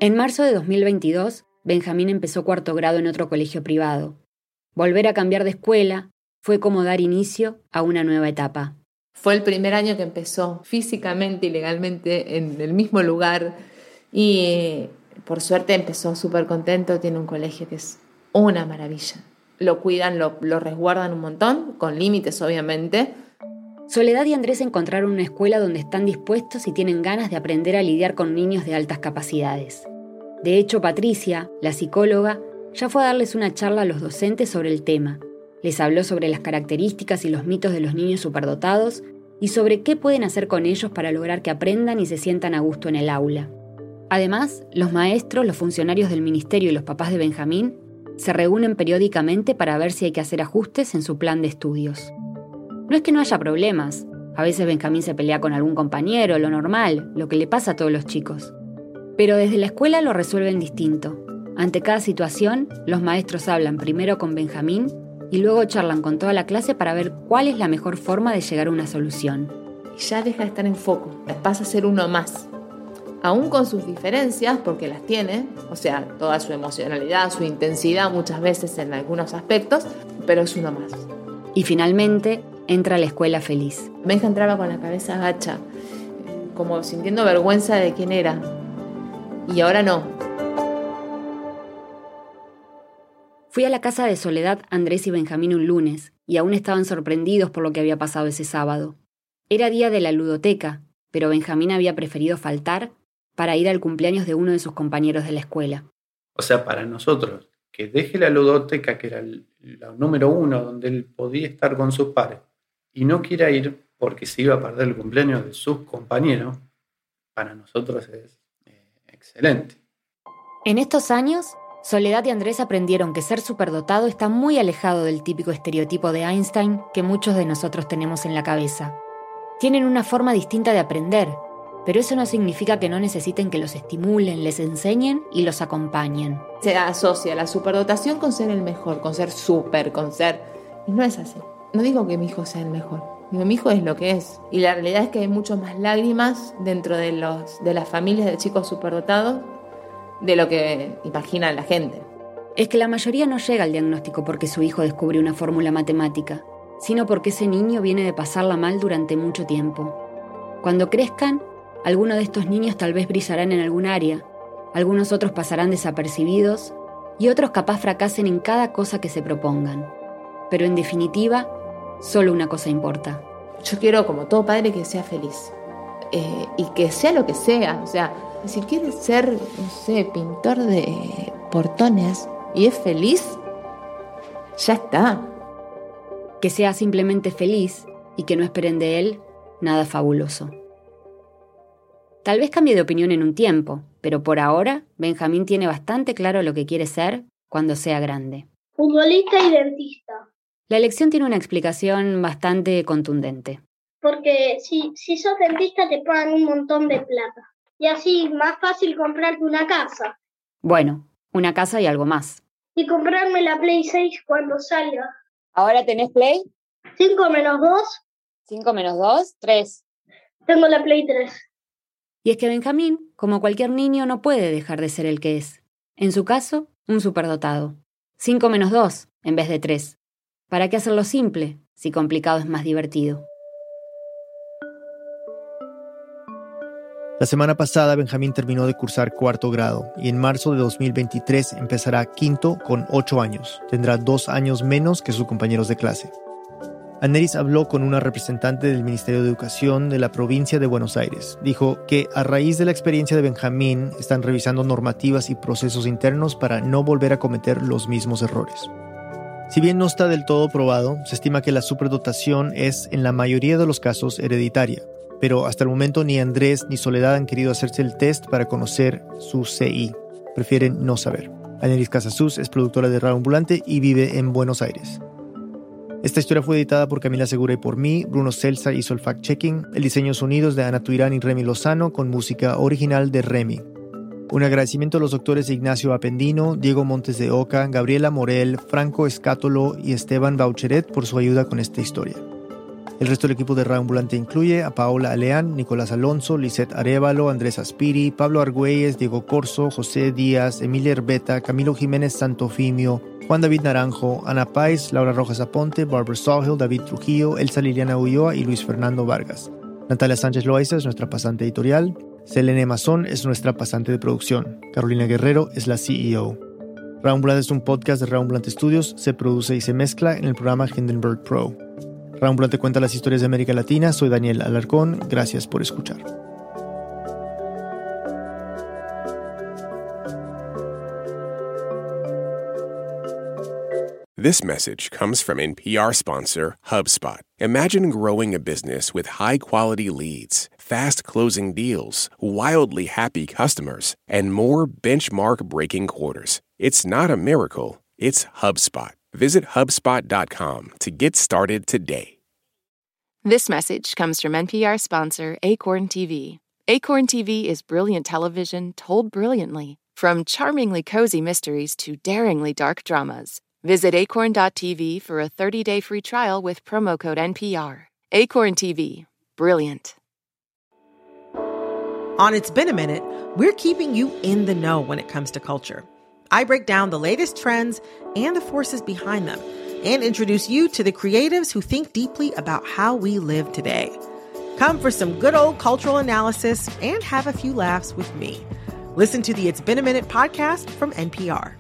En marzo de 2022, Benjamín empezó cuarto grado en otro colegio privado. Volver a cambiar de escuela, fue como dar inicio a una nueva etapa.
Fue el primer año que empezó físicamente y legalmente en el mismo lugar y por suerte empezó súper contento, tiene un colegio que es una maravilla. Lo cuidan, lo, resguardan un montón, con límites obviamente.
Soledad y Andrés encontraron una escuela donde están dispuestos y tienen ganas de aprender a lidiar con niños de altas capacidades. De hecho, Patricia, la psicóloga, ya fue a darles una charla a los docentes sobre el tema les habló sobre las características y los mitos de los niños superdotados y sobre qué pueden hacer con ellos para lograr que aprendan y se sientan a gusto en el aula. Además, los maestros, los funcionarios del ministerio y los papás de Benjamín se reúnen periódicamente para ver si hay que hacer ajustes en su plan de estudios. No es que no haya problemas, a veces Benjamín se pelea con algún compañero, lo normal, lo que le pasa a todos los chicos. Pero desde la escuela lo resuelven distinto. Ante cada situación, los maestros hablan primero con Benjamín y luego charlan con toda la clase para ver cuál es la mejor forma de llegar a una solución.
Ya deja de estar en foco, pasa a ser uno más. Aún con sus diferencias, porque las tiene, o sea, toda su emocionalidad, su intensidad muchas veces en algunos aspectos, pero es uno más.
Y finalmente, entra a la escuela feliz.
Benja entraba con la cabeza gacha, como sintiendo vergüenza de quién era. Y ahora no.
Fui a la casa de Soledad, Andrés y Benjamín un lunes, y aún estaban sorprendidos por lo que había pasado ese sábado. Era día de la ludoteca, pero Benjamín había preferido faltar para ir al cumpleaños de uno de sus compañeros de la escuela.
O sea, para nosotros, que deje la ludoteca, que era la número uno, donde él podía estar con sus pares, y no quiera ir porque se iba a perder el cumpleaños de sus compañeros, para nosotros es excelente.
En estos años, Soledad y Andrés aprendieron que ser superdotado está muy alejado del típico estereotipo de Einstein que muchos de nosotros tenemos en la cabeza. Tienen una forma distinta de aprender, pero eso no significa que no necesiten que los estimulen, les enseñen y los acompañen.
Se asocia la superdotación con ser el mejor, con ser super, con ser... Y no es así. No digo que mi hijo sea el mejor. Mi hijo es lo que es. Y la realidad es que hay mucho más lágrimas dentro de, los, de las familias de chicos superdotados de lo que imagina la gente.
Es que la mayoría no llega al diagnóstico porque su hijo descubrió una fórmula matemática, sino porque ese niño viene de pasarla mal durante mucho tiempo. Cuando crezcan, algunos de estos niños tal vez brillarán en algún área, algunos otros pasarán desapercibidos y otros capaz fracasen en cada cosa que se propongan. Pero en definitiva, solo una cosa importa.
Yo quiero, como todo padre, que sea feliz. Eh, y que sea lo que sea. O sea, si quiere ser, no sé, pintor de portones y es feliz, ya está.
Que sea simplemente feliz y que no esperen de él nada fabuloso. Tal vez cambie de opinión en un tiempo, pero por ahora Benjamín tiene bastante claro lo que quiere ser cuando sea grande.
Futbolista y dentista.
La elección tiene una explicación bastante contundente.
Porque si, si sos dentista te pagan un montón de plata. Y así más fácil comprarte una casa.
Bueno, una casa y algo más.
Y comprarme la Play 6 cuando salga.
¿Ahora tenés Play?
5 menos 2.
5 menos 2, 3.
Tengo la Play 3.
Y es que Benjamín, como cualquier niño, no puede dejar de ser el que es. En su caso, un superdotado. 5 menos 2 en vez de 3. ¿Para qué hacerlo simple si complicado es más divertido?
La semana pasada Benjamín terminó de cursar cuarto grado y en marzo de 2023 empezará quinto con 8 años. Tendrá dos años menos que sus compañeros de clase. Aneris habló con una representante del Ministerio de Educación de la provincia de Buenos Aires. Dijo que a raíz de la experiencia de Benjamín están revisando normativas y procesos internos para no volver a cometer los mismos errores. Si bien no está del todo probado, se estima que la superdotación es en la mayoría de los casos hereditaria, pero hasta el momento ni Andrés ni Soledad han querido hacerse el test para conocer su CI. Prefieren no saber. Aneris Casasus es productora de Radio Ambulante y vive en Buenos Aires. Esta historia fue editada por Camila Segura y por mí. Bruno Celsa hizo el fact-checking. El diseño sonidos de Ana Tuirán y Remy Lozano con música original de Remy. Un agradecimiento a los doctores Ignacio Apendino, Diego Montes de Oca, Gabriela Morel, Franco Escátolo y Esteban Baucheret por su ayuda con esta historia. El resto del equipo de Radio Ambulante incluye a Paola Aleán, Nicolás Alonso, Lisette Arevalo, Andrés Aspiri, Pablo Argüelles, Diego Corso, José Díaz, Emilia Herbeta, Camilo Jiménez Santofimio, Juan David Naranjo, Ana Páez, Laura Rojas Aponte, Barbara Sawhill, David Trujillo, Elsa Liliana Ulloa y Luis Fernando Vargas. Natalia Sánchez Loaiza es nuestra pasante editorial. Selene Mazón es nuestra pasante de producción. Carolina Guerrero es la CEO. Raumblant es un podcast de Raumblant Studios. Se produce y se mezcla en el programa Hindenburg Pro. Raumblant te cuenta las historias de América Latina. Soy Daniel Alarcón. Gracias por escuchar.
This message comes from NPR sponsor HubSpot. Imagine growing a business with high quality leads, fast closing deals, wildly happy customers, and more benchmark breaking quarters. It's not a miracle, it's HubSpot. Visit HubSpot.com to get started today.
This message comes from NPR sponsor Acorn TV. Acorn TV is brilliant television told brilliantly, from charmingly cozy mysteries to daringly dark dramas. Visit acorn.tv for a 30 day free trial with promo code NPR. Acorn TV, brilliant.
On It's Been a Minute, we're keeping you in the know when it comes to culture. I break down the latest trends and the forces behind them and introduce you to the creatives who think deeply about how we live today. Come for some good old cultural analysis and have a few laughs with me. Listen to the It's Been a Minute podcast from NPR.